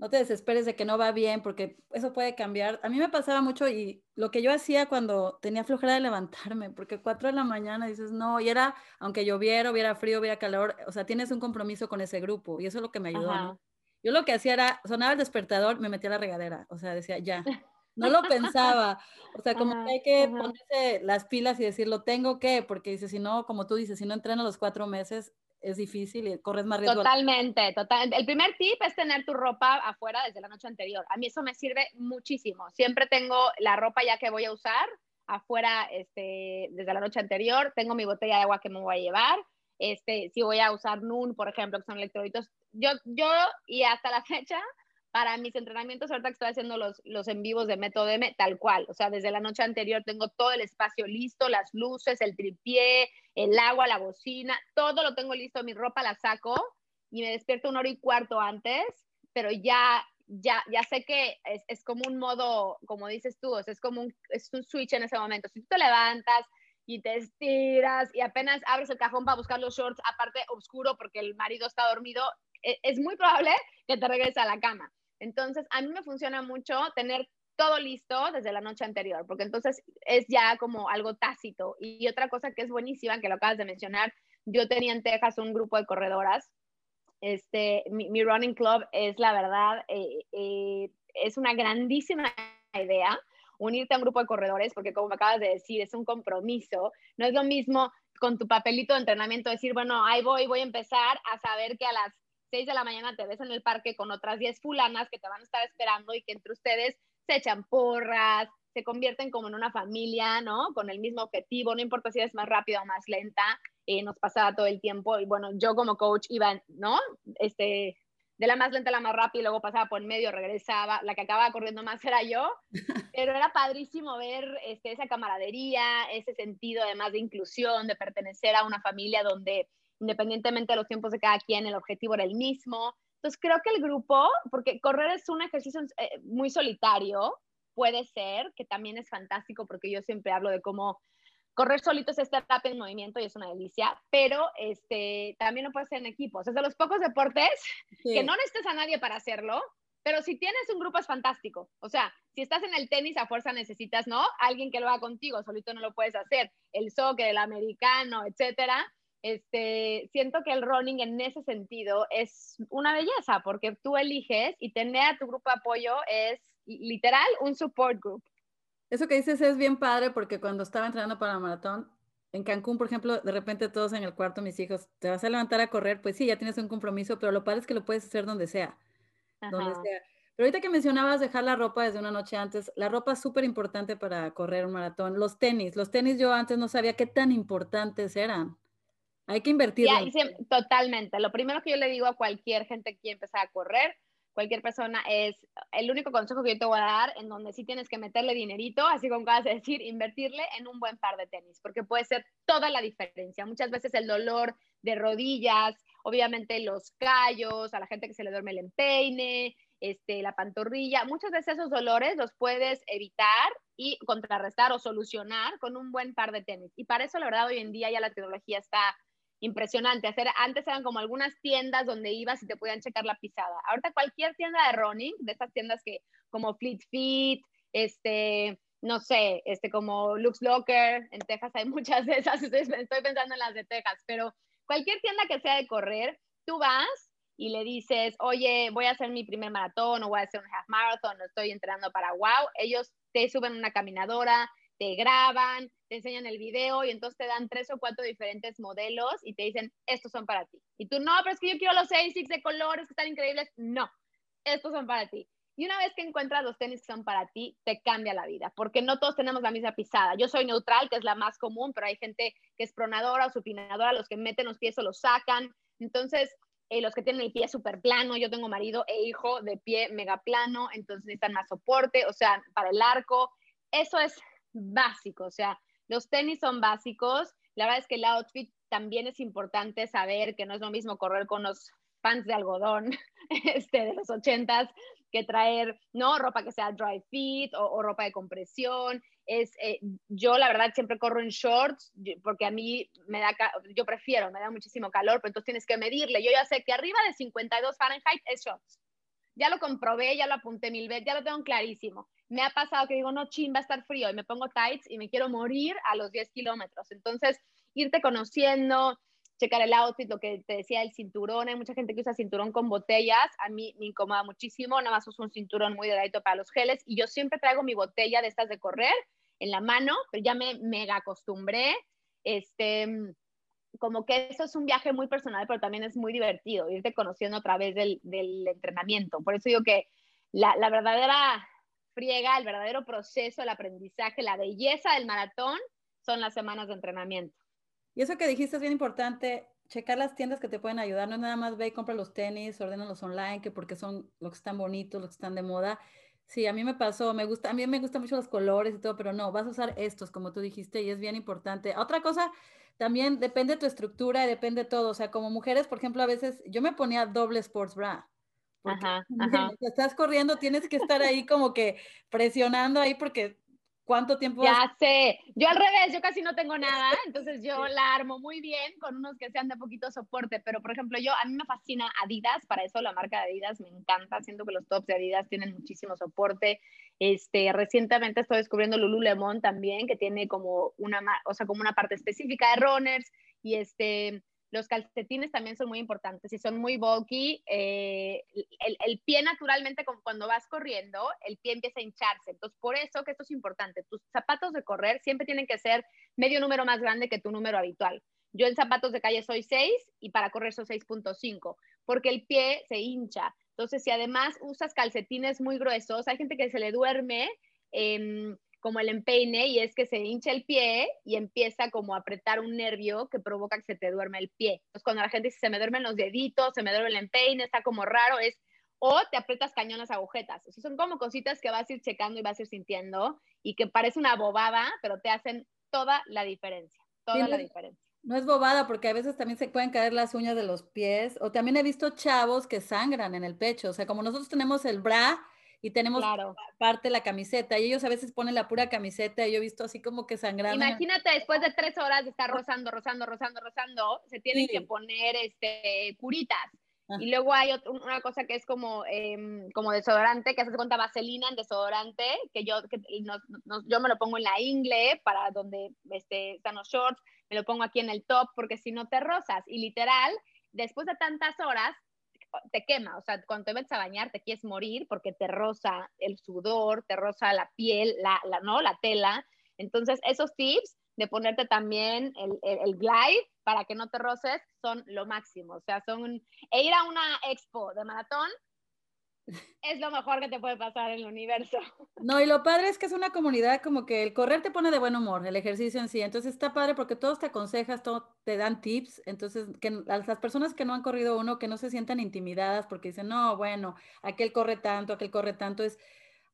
no te desesperes de que no va bien, porque eso puede cambiar. A mí me pasaba mucho y lo que yo hacía cuando tenía flojera de levantarme, porque cuatro de la mañana dices, no, y era, aunque lloviera, hubiera frío, hubiera calor, o sea, tienes un compromiso con ese grupo y eso es lo que me ayudó. Yo lo que hacía era, sonaba el despertador, me metía a la regadera, o sea, decía, ya, no lo pensaba, o sea, como que hay que ponerse las pilas y decir, lo tengo que, porque dice, si no, como tú dices, si no entreno los cuatro meses, es difícil y corres más riesgo. Totalmente, total. El primer tip es tener tu ropa afuera desde la noche anterior. A mí eso me sirve muchísimo. Siempre tengo la ropa ya que voy a usar afuera este, desde la noche anterior. Tengo mi botella de agua que me voy a llevar. Este, si voy a usar NUN, por ejemplo, que son electrolitos, yo, yo y hasta la fecha para mis entrenamientos, ahorita que estoy haciendo los, los en vivos de Método M, tal cual. O sea, desde la noche anterior tengo todo el espacio listo, las luces, el tripié, el agua, la bocina, todo lo tengo listo, mi ropa la saco y me despierto una hora y cuarto antes, pero ya, ya, ya sé que es, es como un modo, como dices tú, o sea, es como un, es un switch en ese momento. Si tú te levantas, y te estiras y apenas abres el cajón para buscar los shorts, aparte oscuro porque el marido está dormido, e, es muy probable que te regreses a la cama. Entonces, a mí me funciona mucho tener todo listo desde la noche anterior, porque entonces es ya como algo tácito. Y otra cosa que es buenísima, que lo acabas de mencionar, yo tenía en Texas un grupo de corredoras. Este, mi, running club es la verdad, eh, eh, es una grandísima idea unirte a un grupo de corredores, porque como acabas de decir, es un compromiso. No es lo mismo con tu papelito de entrenamiento decir, bueno, ahí voy, voy a empezar a saber que a las 6 de la mañana te ves en el parque con otras 10 fulanas que te van a estar esperando y que entre ustedes se echan porras, se convierten como en una familia, ¿no? Con el mismo objetivo, no importa si eres más rápida o más lenta. eh, nos pasaba todo el tiempo y bueno, yo como coach iba, ¿no? Este, de la más lenta a la más rápida y luego pasaba por medio, regresaba, la que acababa corriendo más era yo, pero era padrísimo ver este, esa camaradería, ese sentido además de inclusión, de pertenecer a una familia donde independientemente de los tiempos de cada quien, el objetivo era el mismo. Entonces creo que el grupo, porque correr es un ejercicio eh, muy solitario, puede ser, que también es fantástico porque yo siempre hablo de cómo correr solito es estar en movimiento y es una delicia, pero este, también lo puede ser en equipos. Es de los pocos deportes que no necesitas a nadie para hacerlo, pero si tienes un grupo es fantástico. O sea, si estás en el tenis a fuerza necesitas, ¿no? Alguien que lo haga contigo, solito no lo puedes hacer. El soccer, el americano, etcétera. Este, siento que el running en ese sentido es una belleza porque tú eliges y tener a tu grupo de apoyo es literal un support group. Eso que dices es bien padre porque cuando estaba entrenando para la maratón, en Cancún, por ejemplo, de repente todos en el cuarto, mis hijos, te vas a levantar a correr, pues sí, ya tienes un compromiso, pero lo padre es que lo puedes hacer donde sea. Donde sea. Pero ahorita que mencionabas dejar la ropa desde una noche antes, la ropa es súper importante para correr un maratón. Los tenis, los tenis yo antes no sabía qué tan importantes eran. Hay que invertir. totalmente. Lo primero que yo le digo a cualquier gente que quiere empezar a correr, cualquier persona, es el único consejo que yo te voy a dar en donde sí tienes que meterle dinerito, así como acabas de decir, invertirle en un buen par de tenis, porque puede ser toda la diferencia. Muchas veces el dolor de rodillas, obviamente los callos, a la gente que se le duerme el empeine, este, la pantorrilla, muchas veces esos dolores los puedes evitar y contrarrestar o solucionar con un buen par de tenis. Y para eso, la verdad, hoy en día ya la tecnología está impresionante. Hacer, antes eran como algunas tiendas donde ibas y te podían checar la pisada. Ahorita cualquier tienda de running, de estas tiendas que como Fleet Feet, este, no sé, este como Lux Locker, en Texas hay muchas de esas, estoy, estoy pensando en las de Texas, pero cualquier tienda que sea de correr, tú vas y le dices, oye, voy a hacer mi primer maratón o voy a hacer un half marathon, estoy entrenando para wow, ellos te suben una caminadora, te graban, te enseñan el video y entonces te dan tres o cuatro diferentes modelos y te dicen, estos son para ti. Y tú, no, pero es que yo quiero los six de colores que están increíbles. No, estos son para ti. Y una vez que encuentras los tenis que son para ti, te cambia la vida, porque no todos tenemos la misma pisada. Yo soy neutral, que es la más común, pero hay gente que es pronadora o supinadora, los que meten los pies o los sacan. Entonces, eh, los que tienen el pie súper plano, yo tengo marido e hijo de pie mega plano, entonces necesitan más soporte, o sea, para el arco. Eso es básico, o sea, los tenis son básicos. La verdad es que el outfit también es importante saber que no es lo mismo correr con los pants de algodón este, de los ochentas que traer, ¿no? Ropa que sea dry fit o, ropa de compresión. Es, eh, yo la verdad siempre corro en shorts porque a mí me da, yo prefiero, me da muchísimo calor, pero entonces tienes que medirle. Yo ya sé que arriba de 52 Fahrenheit es shorts. Ya lo comprobé, ya lo apunté mil veces, ya lo tengo clarísimo me ha pasado que digo, no, chin, va a estar frío y me pongo tights y me quiero morir a los 10 kilómetros. Entonces, irte conociendo, checar el outfit, lo que te decía, el cinturón. Hay mucha gente que usa cinturón con botellas. A mí me incomoda muchísimo. Nada más uso un cinturón muy delgadito para los geles. Y yo siempre traigo mi botella de estas de correr en la mano, pero ya me mega acostumbré. Este, como que eso es un viaje muy personal, pero también es muy divertido, irte conociendo a través del, entrenamiento. Por eso digo que la verdadera friega, el verdadero proceso, el aprendizaje, la belleza del maratón son las semanas de entrenamiento. Y eso que dijiste es bien importante, checar las tiendas que te pueden ayudar, no es nada más ve y compra los tenis, los online, que porque son los que están bonitos, los que están de moda. Sí, a mí me pasó, me gusta, a mí me gustan mucho los colores y todo, pero no, vas a usar estos, como tú dijiste, y es bien importante. Otra cosa, también depende de tu estructura, depende de todo. O sea, como mujeres, por ejemplo, a veces yo me ponía doble sports bra. Ajá, ajá. estás corriendo, tienes que estar ahí como que presionando ahí porque ¿cuánto tiempo? Ya sé, yo al revés, yo casi no tengo nada, entonces yo la armo muy bien con unos que sean de poquito soporte, pero por ejemplo yo, a mí me fascina Adidas, para eso la marca de Adidas me encanta, siento que los tops de Adidas tienen muchísimo soporte, este, recientemente estoy descubriendo Lululemon también, que tiene como una, o sea, como una parte específica de runners, y este, los calcetines también son muy importantes y son muy bulky. Eh, el, pie naturalmente, cuando vas corriendo, el pie empieza a hincharse. Entonces, por eso que esto es importante. Tus zapatos de correr siempre tienen que ser medio número más grande que tu número habitual. Yo en zapatos de calle soy 6 y para correr soy 6.5, porque el pie se hincha. Entonces, si además usas calcetines muy gruesos, hay gente que se le duerme como el empeine y es que se hincha el pie y empieza como a apretar un nervio que provoca que se te duerme el pie. Entonces cuando la gente dice se me duermen los deditos, se me duerme el empeine, está como raro, es o te aprietas cañón las agujetas. O sea, son como cositas que vas a ir checando y vas a ir sintiendo y que parece una bobada, pero te hacen toda la diferencia, toda la diferencia. No es bobada porque a veces también se pueden caer las uñas de los pies o también he visto chavos que sangran en el pecho, o sea, como nosotros tenemos el bra y tenemos parte de la camiseta y ellos a veces ponen la pura camiseta y yo he visto así como que sangrando. Imagínate después de tres horas de estar rozando, rozando, rozando, rozando, se tienen que poner este, curitas. Ah. Y luego hay una cosa que es como, em, como desodorante, que hace cuenta vaselina en desodorante, que yo, que yo me lo pongo en la ingle para donde este, están los shorts, me lo pongo aquí en el top, porque si no te rozas. Y literal, después de tantas horas, te quema, o sea, cuando te metes a bañar te quieres morir porque te roza el sudor, te roza la piel, la, ¿no? La tela. Entonces, esos tips de ponerte también el, el, glide para que no te roces son lo máximo. O sea, son... E ir a una expo de maratón es lo mejor que te puede pasar en el universo. No, y lo padre es que es una comunidad como que el correr te pone de buen humor, el ejercicio en sí. Entonces está padre porque todos te aconsejas, todos te dan tips. Entonces, que las personas que no han corrido uno, que no se sientan intimidadas porque dicen, no, bueno, aquel corre tanto, aquel corre tanto, es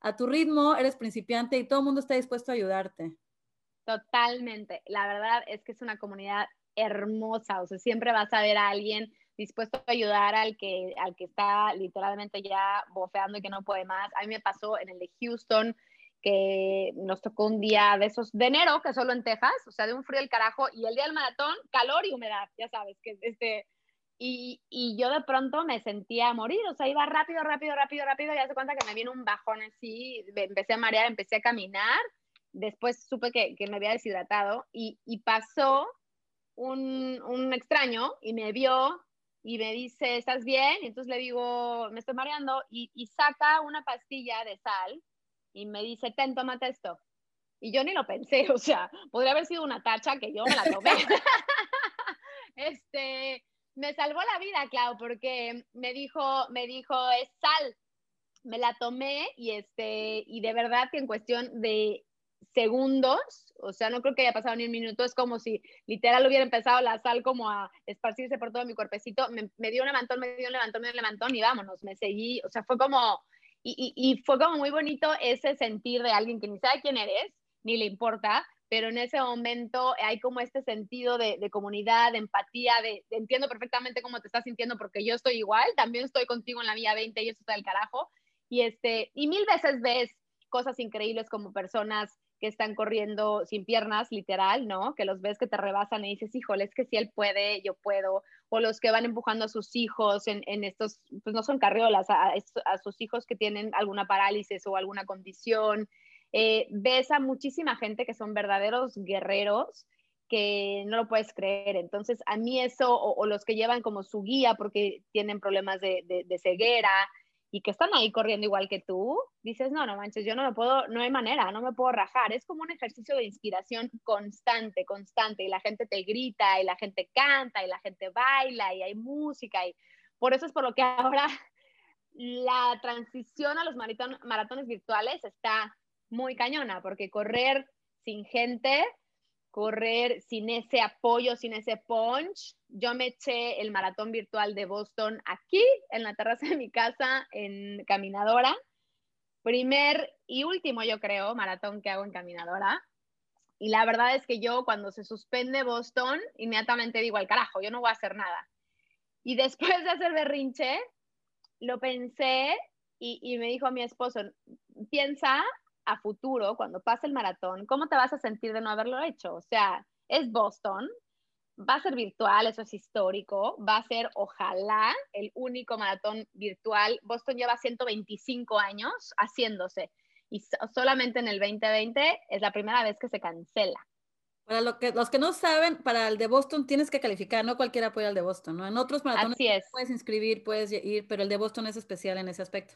a tu ritmo, eres principiante y todo el mundo está dispuesto a ayudarte. Totalmente. La verdad es que es una comunidad hermosa. O sea, siempre vas a ver a alguien dispuesto a ayudar al que, al que está literalmente ya bofeando y que no puede más. A mí me pasó en el de Houston, que nos tocó un día de esos de enero, que solo en Texas, o sea, de un frío del carajo, y el día del maratón, calor y humedad, ya sabes, que este, y, y, yo de pronto me sentía a morir, o sea, iba rápido, rápido, rápido, rápido, y hace cuenta que me vino un bajón así, empecé a marear, empecé a caminar, después supe que, que me había deshidratado, y, y pasó un, un extraño y me vio y me dice, ¿estás bien? Y entonces le digo, me estoy mareando y, y, saca una pastilla de sal y me dice, ten, tómate esto. Y yo ni lo pensé, o sea, podría haber sido una tacha que yo me la tomé. este, me salvó la vida, Clau, porque me dijo, me dijo, es sal. Me la tomé y este, y de verdad que en cuestión de segundos, o sea, no creo que haya pasado ni un minuto, es como si literal hubiera empezado la sal como a esparcirse por todo mi cuerpecito, me, dio un levantón, me dio un levantón, me dio un levantón y vámonos, me seguí, o sea, fue como, y, y, fue como muy bonito ese sentir de alguien que ni sabe quién eres, ni le importa, pero en ese momento hay como este sentido de, de comunidad, de empatía, de, entiendo perfectamente cómo te estás sintiendo porque yo estoy igual, también estoy contigo en la vía 20 y eso está del carajo, y, este, y mil veces ves cosas increíbles como personas que están corriendo sin piernas, literal, ¿no? Que los ves que te rebasan y dices, híjole, es que si él puede, yo puedo. O los que van empujando a sus hijos en, en estos, pues no son carriolas, a, sus hijos que tienen alguna parálisis o alguna condición. Eh, ves a muchísima gente que son verdaderos guerreros que no lo puedes creer. Entonces, a mí eso, o, los que llevan como su guía porque tienen problemas de, de ceguera, y que están ahí corriendo igual que tú, dices, no, no manches, yo no me puedo, no hay manera, no me puedo rajar. Es como un ejercicio de inspiración constante, constante, y la gente te grita, y la gente canta, y la gente baila, y hay música, y por eso es por lo que ahora la transición a los maratones virtuales está muy cañona, porque correr sin gente correr sin ese apoyo, sin ese punch. Yo me eché el maratón virtual de Boston aquí, en la terraza de mi casa, en caminadora. Primer y último, yo creo, maratón que hago en caminadora. Y la verdad es que yo cuando se suspende Boston, inmediatamente digo, al carajo, yo no voy a hacer nada. Y después de hacer berrinche, lo pensé y, me dijo mi esposo, piensa a futuro, cuando pase el maratón, ¿cómo te vas a sentir de no haberlo hecho? O sea, es Boston, va a ser virtual, eso es histórico, va a ser, ojalá, el único maratón virtual. Boston lleva 125 años haciéndose y solamente en el 2020 es la primera vez que se cancela. Para lo que, los que no saben, para el de Boston tienes que calificar, no cualquiera puede al de Boston, ¿no? En otros maratones puedes inscribir, puedes ir, pero el de Boston es especial en ese aspecto.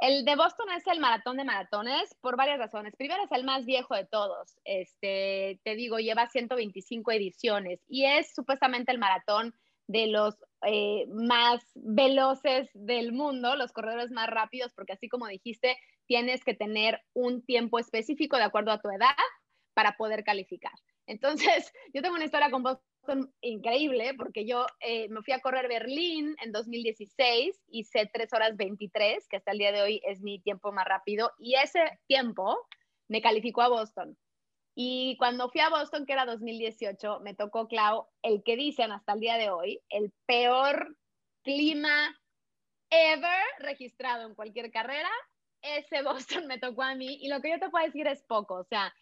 El de Boston es el maratón de maratones por varias razones. Primero es el más viejo de todos. Este, te digo, lleva 125 ediciones y es supuestamente el maratón de los eh, más veloces del mundo, los corredores más rápidos, porque así como dijiste, tienes que tener un tiempo específico de acuerdo a tu edad para poder calificar. Entonces, yo tengo una historia con Boston increíble porque yo eh, me fui a correr Berlín en 2016, hice 3 horas 23, que hasta el día de hoy es mi tiempo más rápido, y ese tiempo me calificó a Boston. Y cuando fui a Boston, que era 2018, me tocó, Clau, el que dicen hasta el día de hoy, el peor clima ever registrado en cualquier carrera. Ese Boston me tocó a mí y lo que yo te puedo decir es poco. O sea,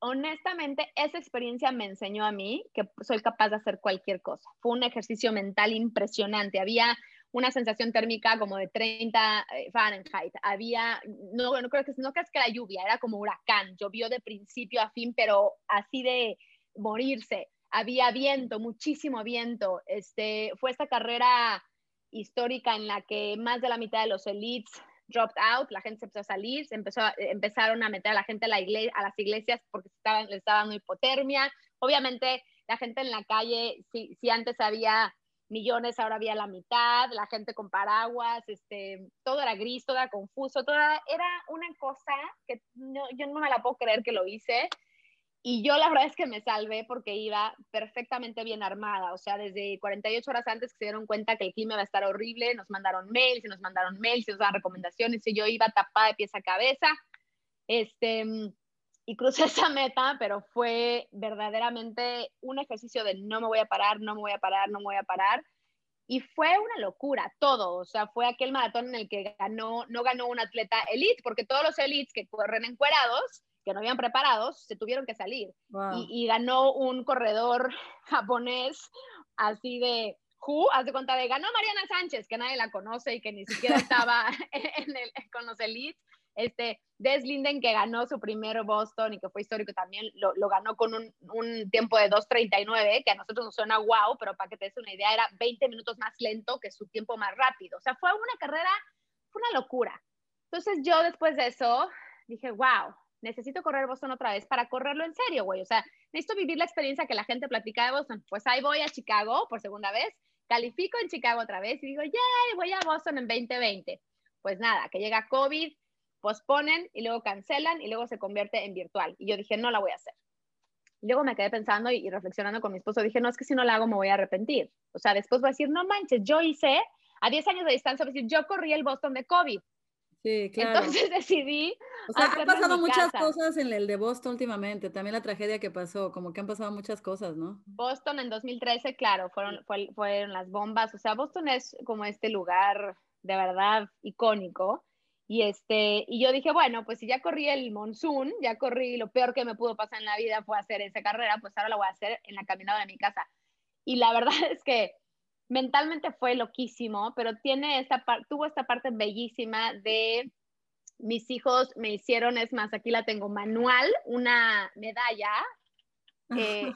honestamente, esa experiencia me enseñó a mí que soy capaz de hacer cualquier cosa. Fue un ejercicio mental impresionante. Había una sensación térmica como de 30 eh, Fahrenheit. Había, no, no creo que no crees que era lluvia, era como huracán. Llovió de principio a fin, pero así de morirse. Había viento, muchísimo viento. Este, fue esta carrera histórica en la que más de la mitad de los elites dropped out, la gente se empezó a salir, empezó, empezaron a meter a la gente a, las iglesias porque estaban, les estaba hipotermia. Obviamente, la gente en la calle, si, si antes había millones, ahora había la mitad, la gente con paraguas, este, todo era gris, todo era confuso, toda, era una cosa que yo no me la puedo creer que lo hice. Y yo la verdad es que me salvé porque iba perfectamente bien armada, o sea, desde 48 horas antes que se dieron cuenta que el clima iba a estar horrible, nos mandaron mails y nos mandaron mails y nos daban recomendaciones y yo iba tapada de pies a cabeza. Este, y crucé esa meta, pero fue verdaderamente un ejercicio de no me voy a parar, no me voy a parar, no me voy a parar. Y fue una locura, todo. O sea, fue aquel maratón en el que ganó, no ganó un atleta elite, porque todos los elites que corren encuerados, que no habían preparados, se tuvieron que salir. Y, ganó un corredor japonés así de, Who, haz de cuenta de, ganó Mariana Sánchez, que nadie la conoce y que ni siquiera estaba en el, con los elites este, Des Linden, que ganó su primer Boston y que fue histórico también, lo, lo ganó con un, un, tiempo de 2.39, que a nosotros nos suena wow, pero para que te des una idea, era 20 minutos más lento que su tiempo más rápido. O sea, fue una carrera, fue una locura. Entonces yo después de eso dije, wow, necesito correr Boston otra vez para correrlo en serio, güey. O sea, necesito vivir la experiencia que la gente platica de Boston. Pues ahí voy a Chicago por segunda vez, califico en Chicago otra vez y digo, yeah, voy a Boston en 2020. Pues nada, que llega COVID, posponen y luego cancelan y luego se convierte en virtual. Y yo dije, no la voy a hacer. luego me quedé pensando y, reflexionando con mi esposo, dije, no, es que si no la hago me voy a arrepentir. O sea, después voy a decir, no manches, yo hice, a 10 años de distancia, voy a decir, yo corrí el Boston de COVID. Sí, claro. Entonces decidí. O sea, han pasado muchas cosas en el de Boston últimamente. También la tragedia que pasó, como que han pasado muchas cosas, ¿no? Boston en 2013, claro, fueron, fueron las bombas. O sea, Boston es como este lugar de verdad icónico. Y, este, y yo dije, bueno, pues si ya corrí el monsoon, ya corrí lo peor que me pudo pasar en la vida fue hacer esa carrera, pues ahora la voy a hacer en la caminada de mi casa. Y la verdad es que mentalmente fue loquísimo, pero tiene esta tuvo esta parte bellísima de mis hijos me hicieron, es más, aquí la tengo manual, una medalla, eh,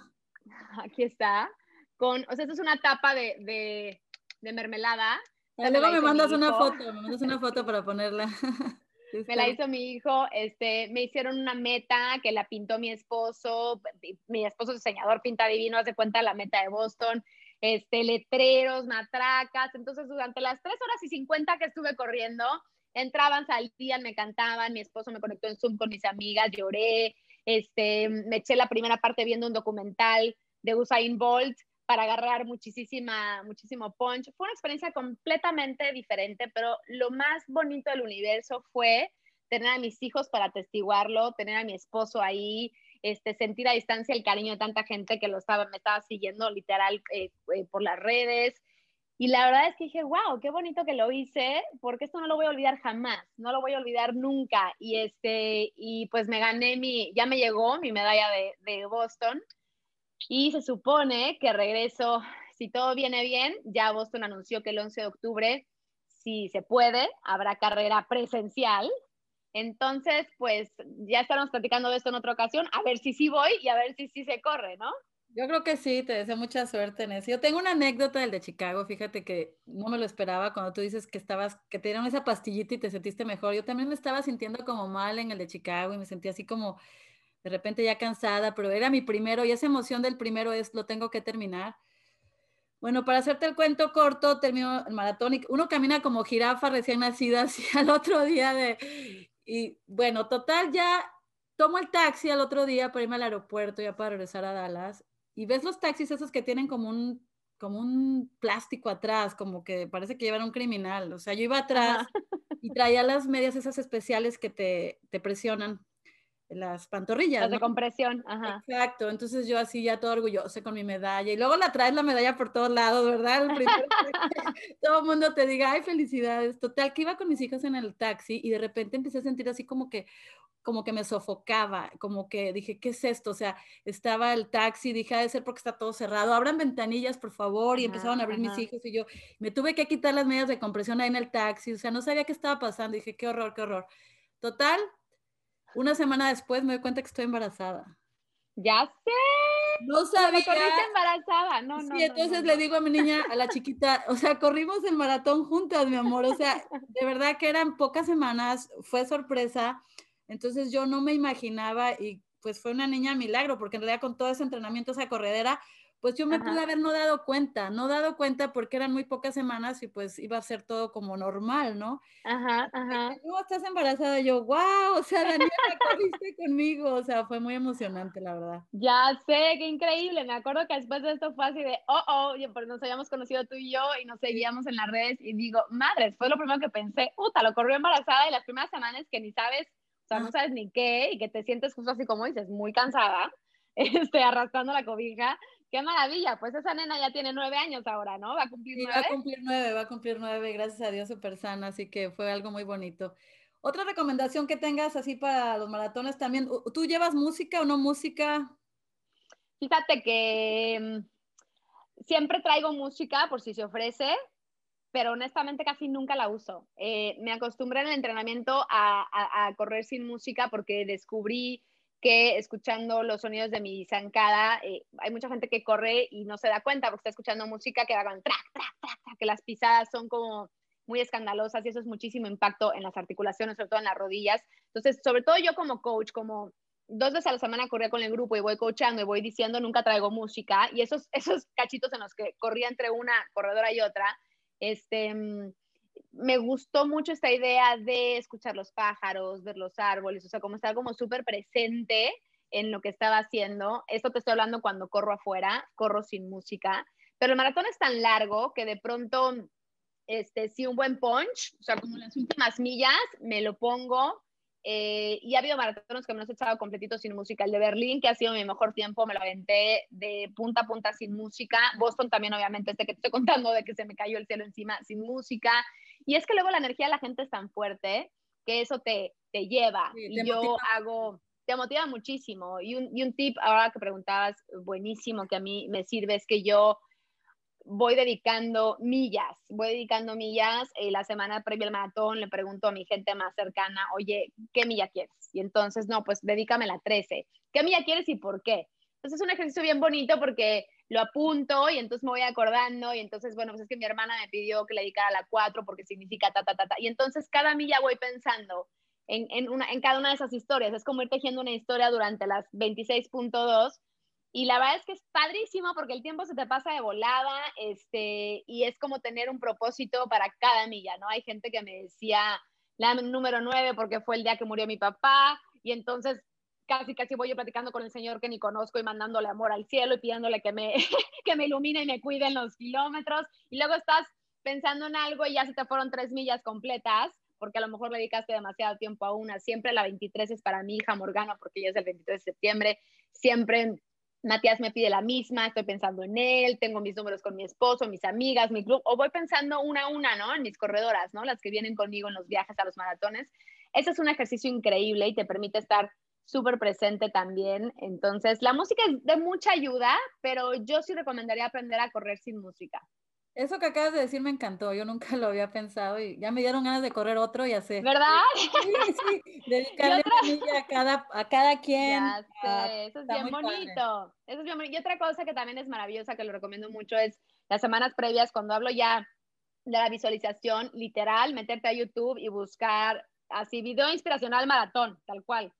aquí está, con, o sea, esto es una tapa de, de, de mermelada. Luego me mandas una foto, me mandas una foto para ponerla. me la hizo mi hijo, este, me hicieron una meta que la pintó mi esposo, mi esposo diseñador pinta divino, hace cuenta la meta de Boston, este, letreros, matracas, entonces durante las tres horas y 50 que estuve corriendo, entraban, salían, me cantaban, mi esposo me conectó en Zoom con mis amigas, lloré, este, me eché la primera parte viendo un documental de Usain Bolt, para agarrar muchísima, muchísimo punch. Fue una experiencia completamente diferente, pero lo más bonito del universo fue tener a mis hijos para atestiguarlo, tener a mi esposo ahí, este, sentir a distancia el cariño de tanta gente que lo estaba, me estaba siguiendo literal eh, eh, por las redes. Y la verdad es que dije, wow, qué bonito que lo hice, porque esto no lo voy a olvidar jamás, no lo voy a olvidar nunca. Y, este, y pues me gané mi, ya me llegó mi medalla de, de Boston y se supone que regreso, si todo viene bien, ya Boston anunció que el 11 de octubre, si se puede, habrá carrera presencial. Entonces, pues ya estaremos platicando de esto en otra ocasión, a ver si sí voy y a ver si sí se corre, ¿no? Yo creo que sí, te deseo mucha suerte en eso. Yo tengo una anécdota del de Chicago, fíjate que no me lo esperaba cuando tú dices que estabas, que te dieron esa pastillita y te sentiste mejor. Yo también me estaba sintiendo como mal en el de Chicago y me sentí así como de repente ya cansada, pero era mi primero y esa emoción del primero es, lo tengo que terminar. Bueno, para hacerte el cuento corto, termino el maratón y uno camina como jirafa recién nacida así al otro día de... Y bueno, total, ya tomo el taxi al otro día para irme al aeropuerto, ya para regresar a Dallas. Y ves los taxis esos que tienen como un, como un plástico atrás, como que parece que llevan un criminal. O sea, yo iba atrás y traía las medias esas especiales que te, te presionan las pantorrillas. Las de compresión, ajá. Exacto, entonces yo así ya todo orgulloso con mi medalla y luego la traes la medalla por todos lados, ¿verdad? todo el mundo te diga, ay, felicidades. Total, que iba con mis hijas en el taxi y de repente empecé a sentir así como que como que me sofocaba, como que dije, ¿qué es esto? O sea, estaba el taxi, dije, ha de ser porque está todo cerrado, abran ventanillas, por favor, y empezaron a abrir mis hijos y yo me tuve que quitar las medias de compresión ahí en el taxi, o sea, no sabía qué estaba pasando, dije, qué horror, qué horror. Total, una semana después me doy cuenta que estoy embarazada. Ya sé. No sabía. corriste embarazada, no, no. Sí, entonces le digo a mi niña, a la chiquita, o sea, corrimos el maratón juntas, mi amor. O sea, de verdad que eran pocas semanas, fue sorpresa. Entonces yo no me imaginaba y pues fue una niña milagro, porque en realidad con todo ese entrenamiento, esa corredera, pues yo me pude haber no dado cuenta, no dado cuenta porque eran muy pocas semanas y pues iba a ser todo como normal, ¿no? Ajá, ajá. ¿Cómo estás embarazada? Yo, wow, o sea, Daniela, corriste conmigo, o sea, fue muy emocionante, la verdad. Ya sé, qué increíble, me acuerdo que después de esto fue así de, oh, oh, pues nos habíamos conocido tú y yo y nos seguíamos en las redes y digo, madres, fue lo primero que pensé, puta, lo corrió embarazada y las primeras semanas que ni sabes, o sea, no sabes ni qué y que te sientes justo así como dices, muy cansada, este, arrastrando la cobija, Qué maravilla, pues esa nena ya tiene nueve años ahora, ¿no? Va a cumplir nueve. va a cumplir nueve, va a cumplir nueve, gracias a Dios, súper sana, así que fue algo muy bonito. Otra recomendación que tengas así para los maratones también, ¿tú llevas música o no música? Fíjate que mm, siempre traigo música por si se ofrece, pero honestamente casi nunca la uso. Eh, me acostumbré en el entrenamiento a correr sin música porque descubrí que escuchando los sonidos de mi zancada, eh, hay mucha gente que corre y no se da cuenta porque está escuchando música que hagan track, track, track, que las pisadas son como muy escandalosas y eso es muchísimo impacto en las articulaciones, sobre todo en las rodillas. Entonces, sobre todo yo como coach, como dos veces a la semana corría con el grupo y voy coachando y voy diciendo, nunca traigo música y esos, esos cachitos en los que corría entre una corredora y otra, este, mm, me gustó mucho esta idea de escuchar los pájaros, ver los árboles, o sea, como estar como súper presente en lo que estaba haciendo. Esto te estoy hablando cuando corro afuera, corro sin música, pero el maratón es tan largo que de pronto, este, sí, un buen punch, o sea, como las últimas millas, me lo pongo. Eh, y ha habido maratones que me los he echado completitos sin música. El de Berlín, que ha sido mi mejor tiempo, me lo aventé de punta a punta sin música. Boston también, obviamente, este que te estoy contando de que se me cayó el cielo encima sin música. Y es que luego la energía de la gente es tan fuerte que eso te, te lleva. y yo hago, te motiva muchísimo. Y un, y un tip, ahora que preguntabas, buenísimo, que a mí me sirve, es que yo voy dedicando millas, voy dedicando millas. Eh, la semana previa al maratón le pregunto a mi gente más cercana, oye, ¿qué milla quieres? Y entonces, no, pues dedícame la 13. ¿Qué milla quieres y por qué? Entonces es un ejercicio bien bonito porque lo apunto y entonces me voy acordando y entonces, bueno, pues es que mi hermana me pidió que le dedicara la 4 porque significa ta, ta, ta, ta. Y entonces cada milla voy pensando en, en, una, en cada una de esas historias. Es como ir tejiendo una historia durante las 26.2 y la verdad es que es padrísimo porque el tiempo se te pasa de volada este, y es como tener un propósito para cada milla, ¿no? Hay gente que me decía la número 9 porque fue el día que murió mi papá y entonces casi casi voy yo platicando con el Señor que ni conozco y mandándole amor al cielo y pidiéndole que me, que me ilumine y me cuide en los kilómetros. Y luego estás pensando en algo y ya se te fueron tres millas completas, porque a lo mejor le dedicaste demasiado tiempo a una. Siempre la 23 es para mi hija Morgana, porque ella es el 23 de septiembre. Siempre Matías me pide la misma, estoy pensando en él, tengo mis números con mi esposo, mis amigas, mi club, o voy pensando una a una, ¿no? En mis corredoras, ¿no? Las que vienen conmigo en los viajes a los maratones. Ese es un ejercicio increíble y te permite estar súper presente también. Entonces, la música es de mucha ayuda, pero yo sí recomendaría aprender a correr sin música. Eso que acabas de decir me encantó, yo nunca lo había pensado y ya me dieron ganas de correr otro y así. ¿Verdad? Sí, sí, dedicarle otra... a cada, a cada quien. Ya sé, eso es bien bonito. Eso es bien bonito. Y otra cosa que también es maravillosa, que lo recomiendo mucho, es las semanas previas, cuando hablo ya de la visualización, literal, meterte a YouTube y buscar así video inspiracional maratón, tal cual.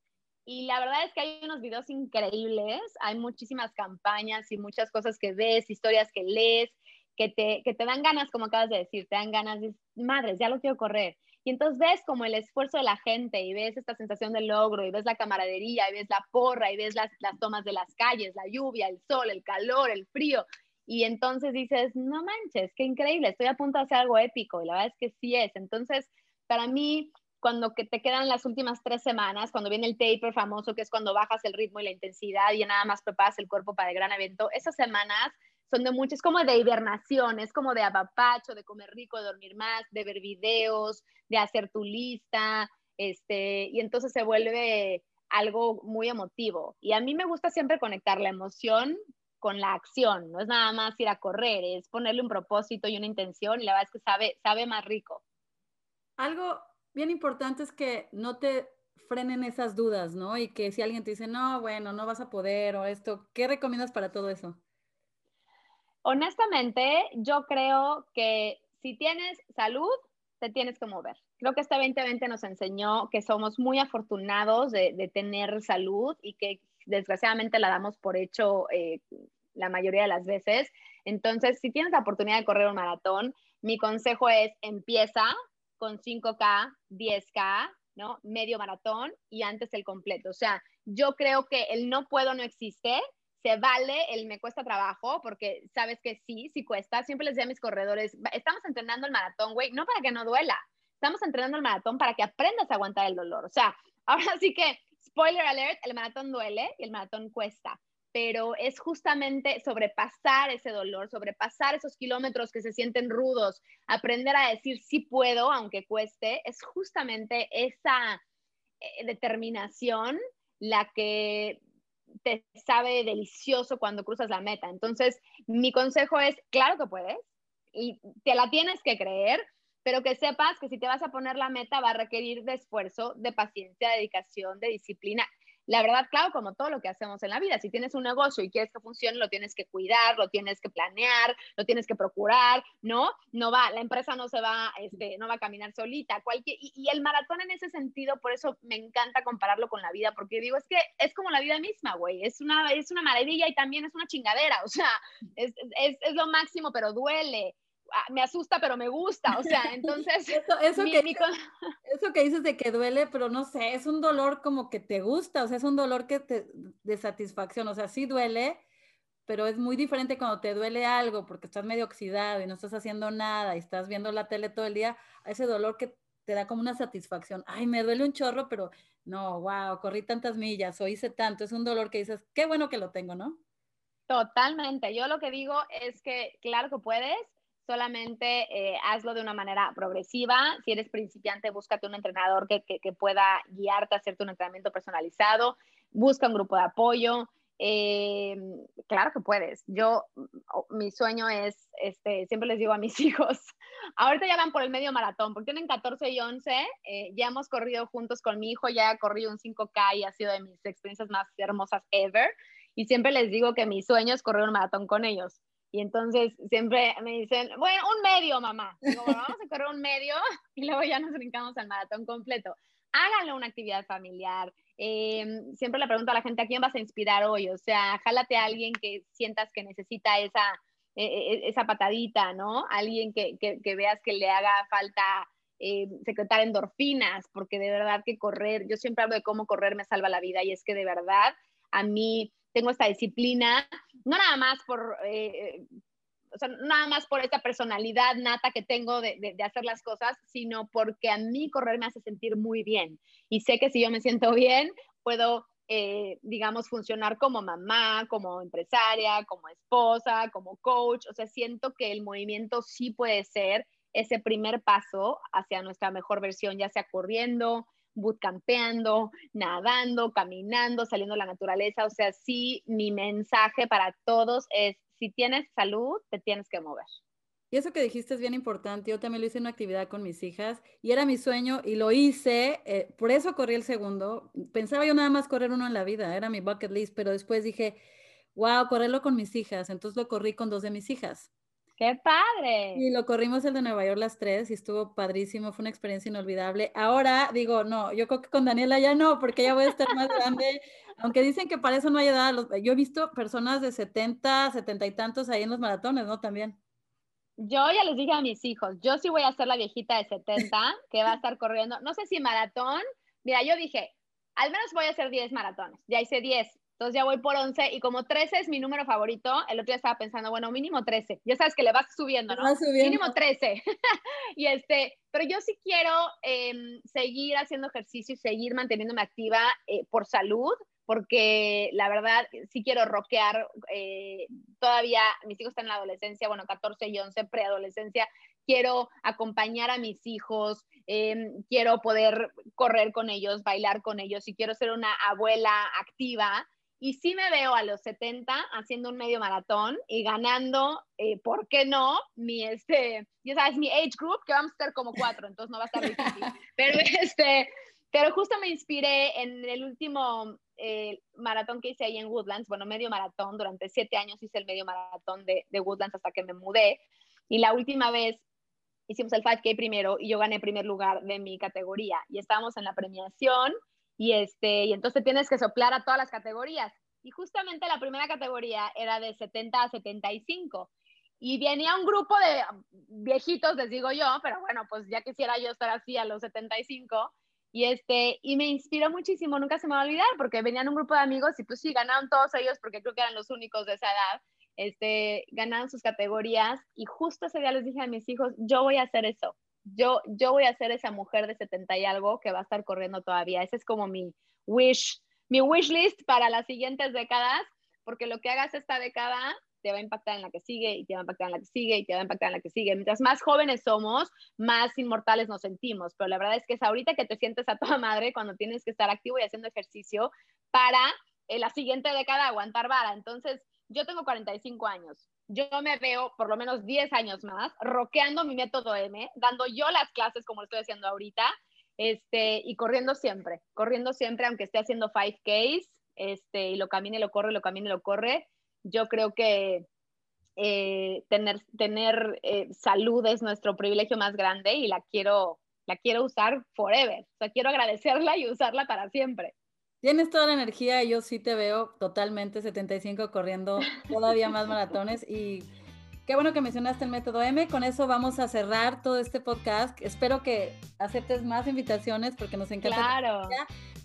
Y la verdad es que hay unos videos increíbles, hay muchísimas campañas y muchas cosas que ves, historias que lees, que te, que te dan ganas, como acabas de decir, te dan ganas, de, madres, ya lo quiero correr. Y entonces ves como el esfuerzo de la gente y ves esta sensación de logro y ves la camaradería y ves la porra y ves las, las tomas de las calles, la lluvia, el sol, el calor, el frío. Y entonces dices, no manches, qué increíble, estoy a punto de hacer algo épico. Y la verdad es que sí es. Entonces, para mí, cuando que te quedan las últimas tres semanas, cuando viene el taper famoso, que es cuando bajas el ritmo y la intensidad y nada más preparas el cuerpo para el gran evento, esas semanas son de mucho, es como de hibernación, es como de apapacho, de comer rico, de dormir más, de ver videos, de hacer tu lista, este, y entonces se vuelve algo muy emotivo. Y a mí me gusta siempre conectar la emoción con la acción, no es nada más ir a correr, es ponerle un propósito y una intención y la verdad es que sabe, sabe más rico. Algo bien importante es que no te frenen esas dudas, ¿no? Y que si alguien te dice, no, bueno, no vas a poder o esto, ¿qué recomiendas para todo eso? Honestamente, yo creo que si tienes salud, te tienes que mover. Creo que este 2020 nos enseñó que somos muy afortunados de, tener salud y que desgraciadamente la damos por hecho eh, la mayoría de las veces. Entonces, si tienes la oportunidad de correr un maratón, mi consejo es empieza, con 5K, 10K, ¿no? Medio maratón y antes el completo. O sea, yo creo que el no puedo no existe. Se vale el me cuesta trabajo porque sabes que sí, sí cuesta. Siempre les decía a mis corredores, estamos entrenando el maratón, güey, no para que no duela. Estamos entrenando el maratón para que aprendas a aguantar el dolor. O sea, ahora sí que, spoiler alert, el maratón duele y el maratón cuesta pero es justamente sobrepasar ese dolor, sobrepasar esos kilómetros que se sienten rudos, aprender a decir sí puedo, aunque cueste, es justamente esa eh, determinación la que te sabe delicioso cuando cruzas la meta. Entonces, mi consejo es, claro que puedes y te la tienes que creer, pero que sepas que si te vas a poner la meta va a requerir de esfuerzo, de paciencia, de dedicación, de disciplina la verdad, claro, como todo lo que hacemos en la vida, si tienes un negocio y quieres que funcione, lo tienes que cuidar, lo tienes que planear, lo tienes que procurar, ¿no? No va, la empresa no se va, este, no va a caminar solita. Cualquier, y, el maratón en ese sentido, por eso me encanta compararlo con la vida, porque digo, es que es como la vida misma, güey, es una, es una maravilla y también es una chingadera, o sea, es, es, es lo máximo, pero duele. Ah, me asusta, pero me gusta, o sea, entonces... eso, eso, que, eso que dices de que duele, pero no sé, es un dolor como que te gusta, o sea, es un dolor que te, de satisfacción, o sea, sí duele, pero es muy diferente cuando te duele algo porque estás medio oxidado y no estás haciendo nada y estás viendo la tele todo el día, ese dolor que te da como una satisfacción, ay, me duele un chorro, pero no, wow, corrí tantas millas o hice tanto, es un dolor que dices, qué bueno que lo tengo, ¿no? Totalmente, yo lo que digo es que claro que puedes, solamente eh, hazlo de una manera progresiva. Si eres principiante, búscate un entrenador que, pueda guiarte hacerte un entrenamiento personalizado. Busca un grupo de apoyo. Eh, claro que puedes. Yo, mi sueño es, este, siempre les digo a mis hijos, ahorita ya van por el medio maratón, porque tienen 14 y 11, eh, ya hemos corrido juntos con mi hijo, ya ha corrido un 5K y ha sido de mis experiencias más hermosas ever. Y siempre les digo que mi sueño es correr un maratón con ellos. Y entonces siempre me dicen, bueno, un medio, mamá. Vamos a correr un medio y luego ya nos brincamos al maratón completo. Háganlo una actividad familiar. Em, siempre le pregunto a la gente, ¿a quién vas a inspirar hoy? O sea, jálate a alguien que sientas que necesita esa, e, e, esa patadita, ¿no? Alguien que, que, veas que le haga falta eh, secretar endorfinas, porque de verdad que correr, yo siempre hablo de cómo correr me salva la vida y es que de verdad a mí tengo esta disciplina, no nada más por, eh, o sea, nada más por esta personalidad nata que tengo de, de, hacer las cosas, sino porque a mí correr me hace sentir muy bien. Y sé que si yo me siento bien, puedo, eh, digamos, funcionar como mamá, como empresaria, como esposa, como coach. O sea, siento que el movimiento sí puede ser ese primer paso hacia nuestra mejor versión, ya sea corriendo, bootcampeando, nadando, caminando, saliendo a la naturaleza. O sea, sí, mi mensaje para todos es, si tienes salud, te tienes que mover. Y eso que dijiste es bien importante. Yo también lo hice en una actividad con mis hijas y era mi sueño y lo hice. Eh, por eso corrí el segundo. Pensaba yo nada más correr uno en la vida, era mi bucket list, pero después dije, wow, correrlo con mis hijas. Entonces lo corrí con dos de mis hijas. ¡Qué padre! Y lo corrimos el de Nueva York las tres y estuvo padrísimo, fue una experiencia inolvidable. Ahora digo, no, yo creo que con Daniela ya no, porque ya voy a estar más grande. Aunque dicen que para eso no hay edad, yo he visto personas de 70, 70 y tantos ahí en los maratones, ¿no? También. Yo ya les dije a mis hijos, yo sí voy a ser la viejita de 70 que va a estar corriendo, no sé si maratón, mira, yo dije, al menos voy a hacer 10 maratones, ya hice 10, entonces ya voy por 11 y como 13 es mi número favorito, el otro día estaba pensando, bueno, mínimo 13. Ya sabes que le vas subiendo, ¿no? Mínimo 13. y este, pero yo sí quiero em, seguir haciendo ejercicio y seguir manteniéndome activa eh, por salud, porque la verdad sí quiero rockear. Eh, todavía mis hijos están en la adolescencia, bueno, 14 y 11, preadolescencia. Quiero acompañar a mis hijos, em, quiero poder correr con ellos, bailar con ellos y quiero ser una abuela activa y sí me veo a los 70 haciendo un medio maratón y ganando, eh, ¿por qué no? Mi, este, ya sabes, mi age group, que vamos a estar como cuatro, entonces no va a estar difícil. Pero, este, pero justo me inspiré en el último eh, maratón que hice ahí en Woodlands, bueno, medio maratón, durante siete años hice el medio maratón de, de Woodlands hasta que me mudé. Y la última vez hicimos el 5K primero y yo gané primer lugar de mi categoría. Y estábamos en la premiación y, este, y entonces tienes que soplar a todas las categorías. Y justamente la primera categoría era de 70 a 75. Y venía un grupo de viejitos, les digo yo, pero bueno, pues ya quisiera yo estar así a los 75. Y, este, y me inspiró muchísimo, nunca se me va a olvidar, porque venían un grupo de amigos y pues sí, ganaron todos ellos, porque creo que eran los únicos de esa edad, este, ganaron sus categorías. Y justo ese día les dije a mis hijos, yo voy a hacer eso yo, yo voy a ser esa mujer de 70 y algo que va a estar corriendo todavía. Ese es como mi wish, mi wish list para las siguientes décadas, porque lo que hagas esta década te va a impactar en la que sigue y te va a impactar en la que sigue y te va a impactar en la que sigue. Mientras más jóvenes somos, más inmortales nos sentimos, pero la verdad es que es ahorita que te sientes a toda madre cuando tienes que estar activo y haciendo ejercicio para en la siguiente década aguantar vara. Entonces, yo tengo 45 años yo me veo por lo menos 10 años más roqueando mi método M, dando yo las clases como lo estoy haciendo ahorita, este, y corriendo siempre, corriendo siempre, aunque esté haciendo 5Ks, este, y lo camine, lo corre, lo camine, lo corre. Yo creo que eh, tener, tener eh, salud es nuestro privilegio más grande y la quiero, la quiero usar forever. O sea, quiero agradecerla y usarla para siempre. Tienes toda la energía yo sí te veo totalmente 75 corriendo todavía más maratones y qué bueno que mencionaste el método M. Con eso vamos a cerrar todo este podcast. Espero que aceptes más invitaciones porque nos encanta. Claro.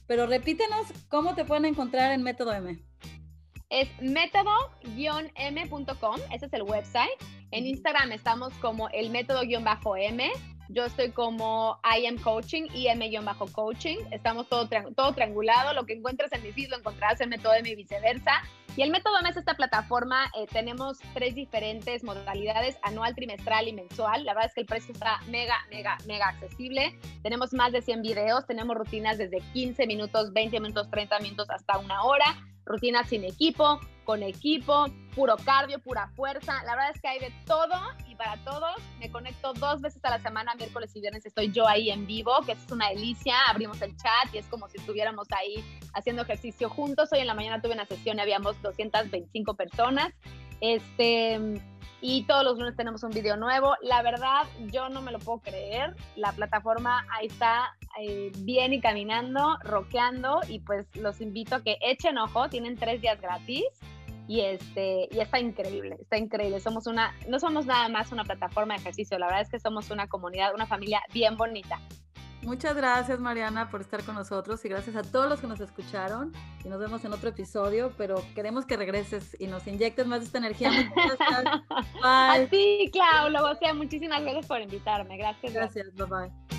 Pero repítenos cómo te pueden encontrar en método M. Es método-m.com, ese es el website. En Instagram estamos como el método-m. Yo estoy como I am coaching, IM-coaching. Estamos todo, todo triangulado. Lo que encuentres en mi feed lo encontrarás en Método M y viceversa. Y el Método M es esta plataforma. Eh, tenemos tres diferentes modalidades, anual, trimestral y mensual. La verdad es que el precio está mega, mega, mega accesible. Tenemos más de 100 videos. Tenemos rutinas desde 15 minutos, 20 minutos, 30 minutos hasta una hora rutinas sin equipo, con equipo, puro cardio, pura fuerza. La verdad es que hay de todo y para todos. Me conecto dos veces a la semana, miércoles y viernes estoy yo ahí en vivo, que es una delicia. Abrimos el chat y es como si estuviéramos ahí haciendo ejercicio juntos. Hoy en la mañana tuve una sesión y habíamos 225 personas. Este y todos los lunes tenemos un video nuevo. La verdad, yo no me lo puedo creer. La plataforma ahí está eh, bien y caminando, roqueando y pues los invito a que echen ojo. Tienen tres días gratis y este y está increíble, está increíble. Somos una, no somos nada más una plataforma de ejercicio. La verdad es que somos una comunidad, una familia bien bonita. Muchas gracias Mariana por estar con nosotros y gracias a todos los que nos escucharon y nos vemos en otro episodio, pero queremos que regreses y nos inyectes más de esta energía. Muchas gracias. Bye. A ti, Clau, lo sea, muchísimas gracias por invitarme. Gracias. Gracias, bye bye.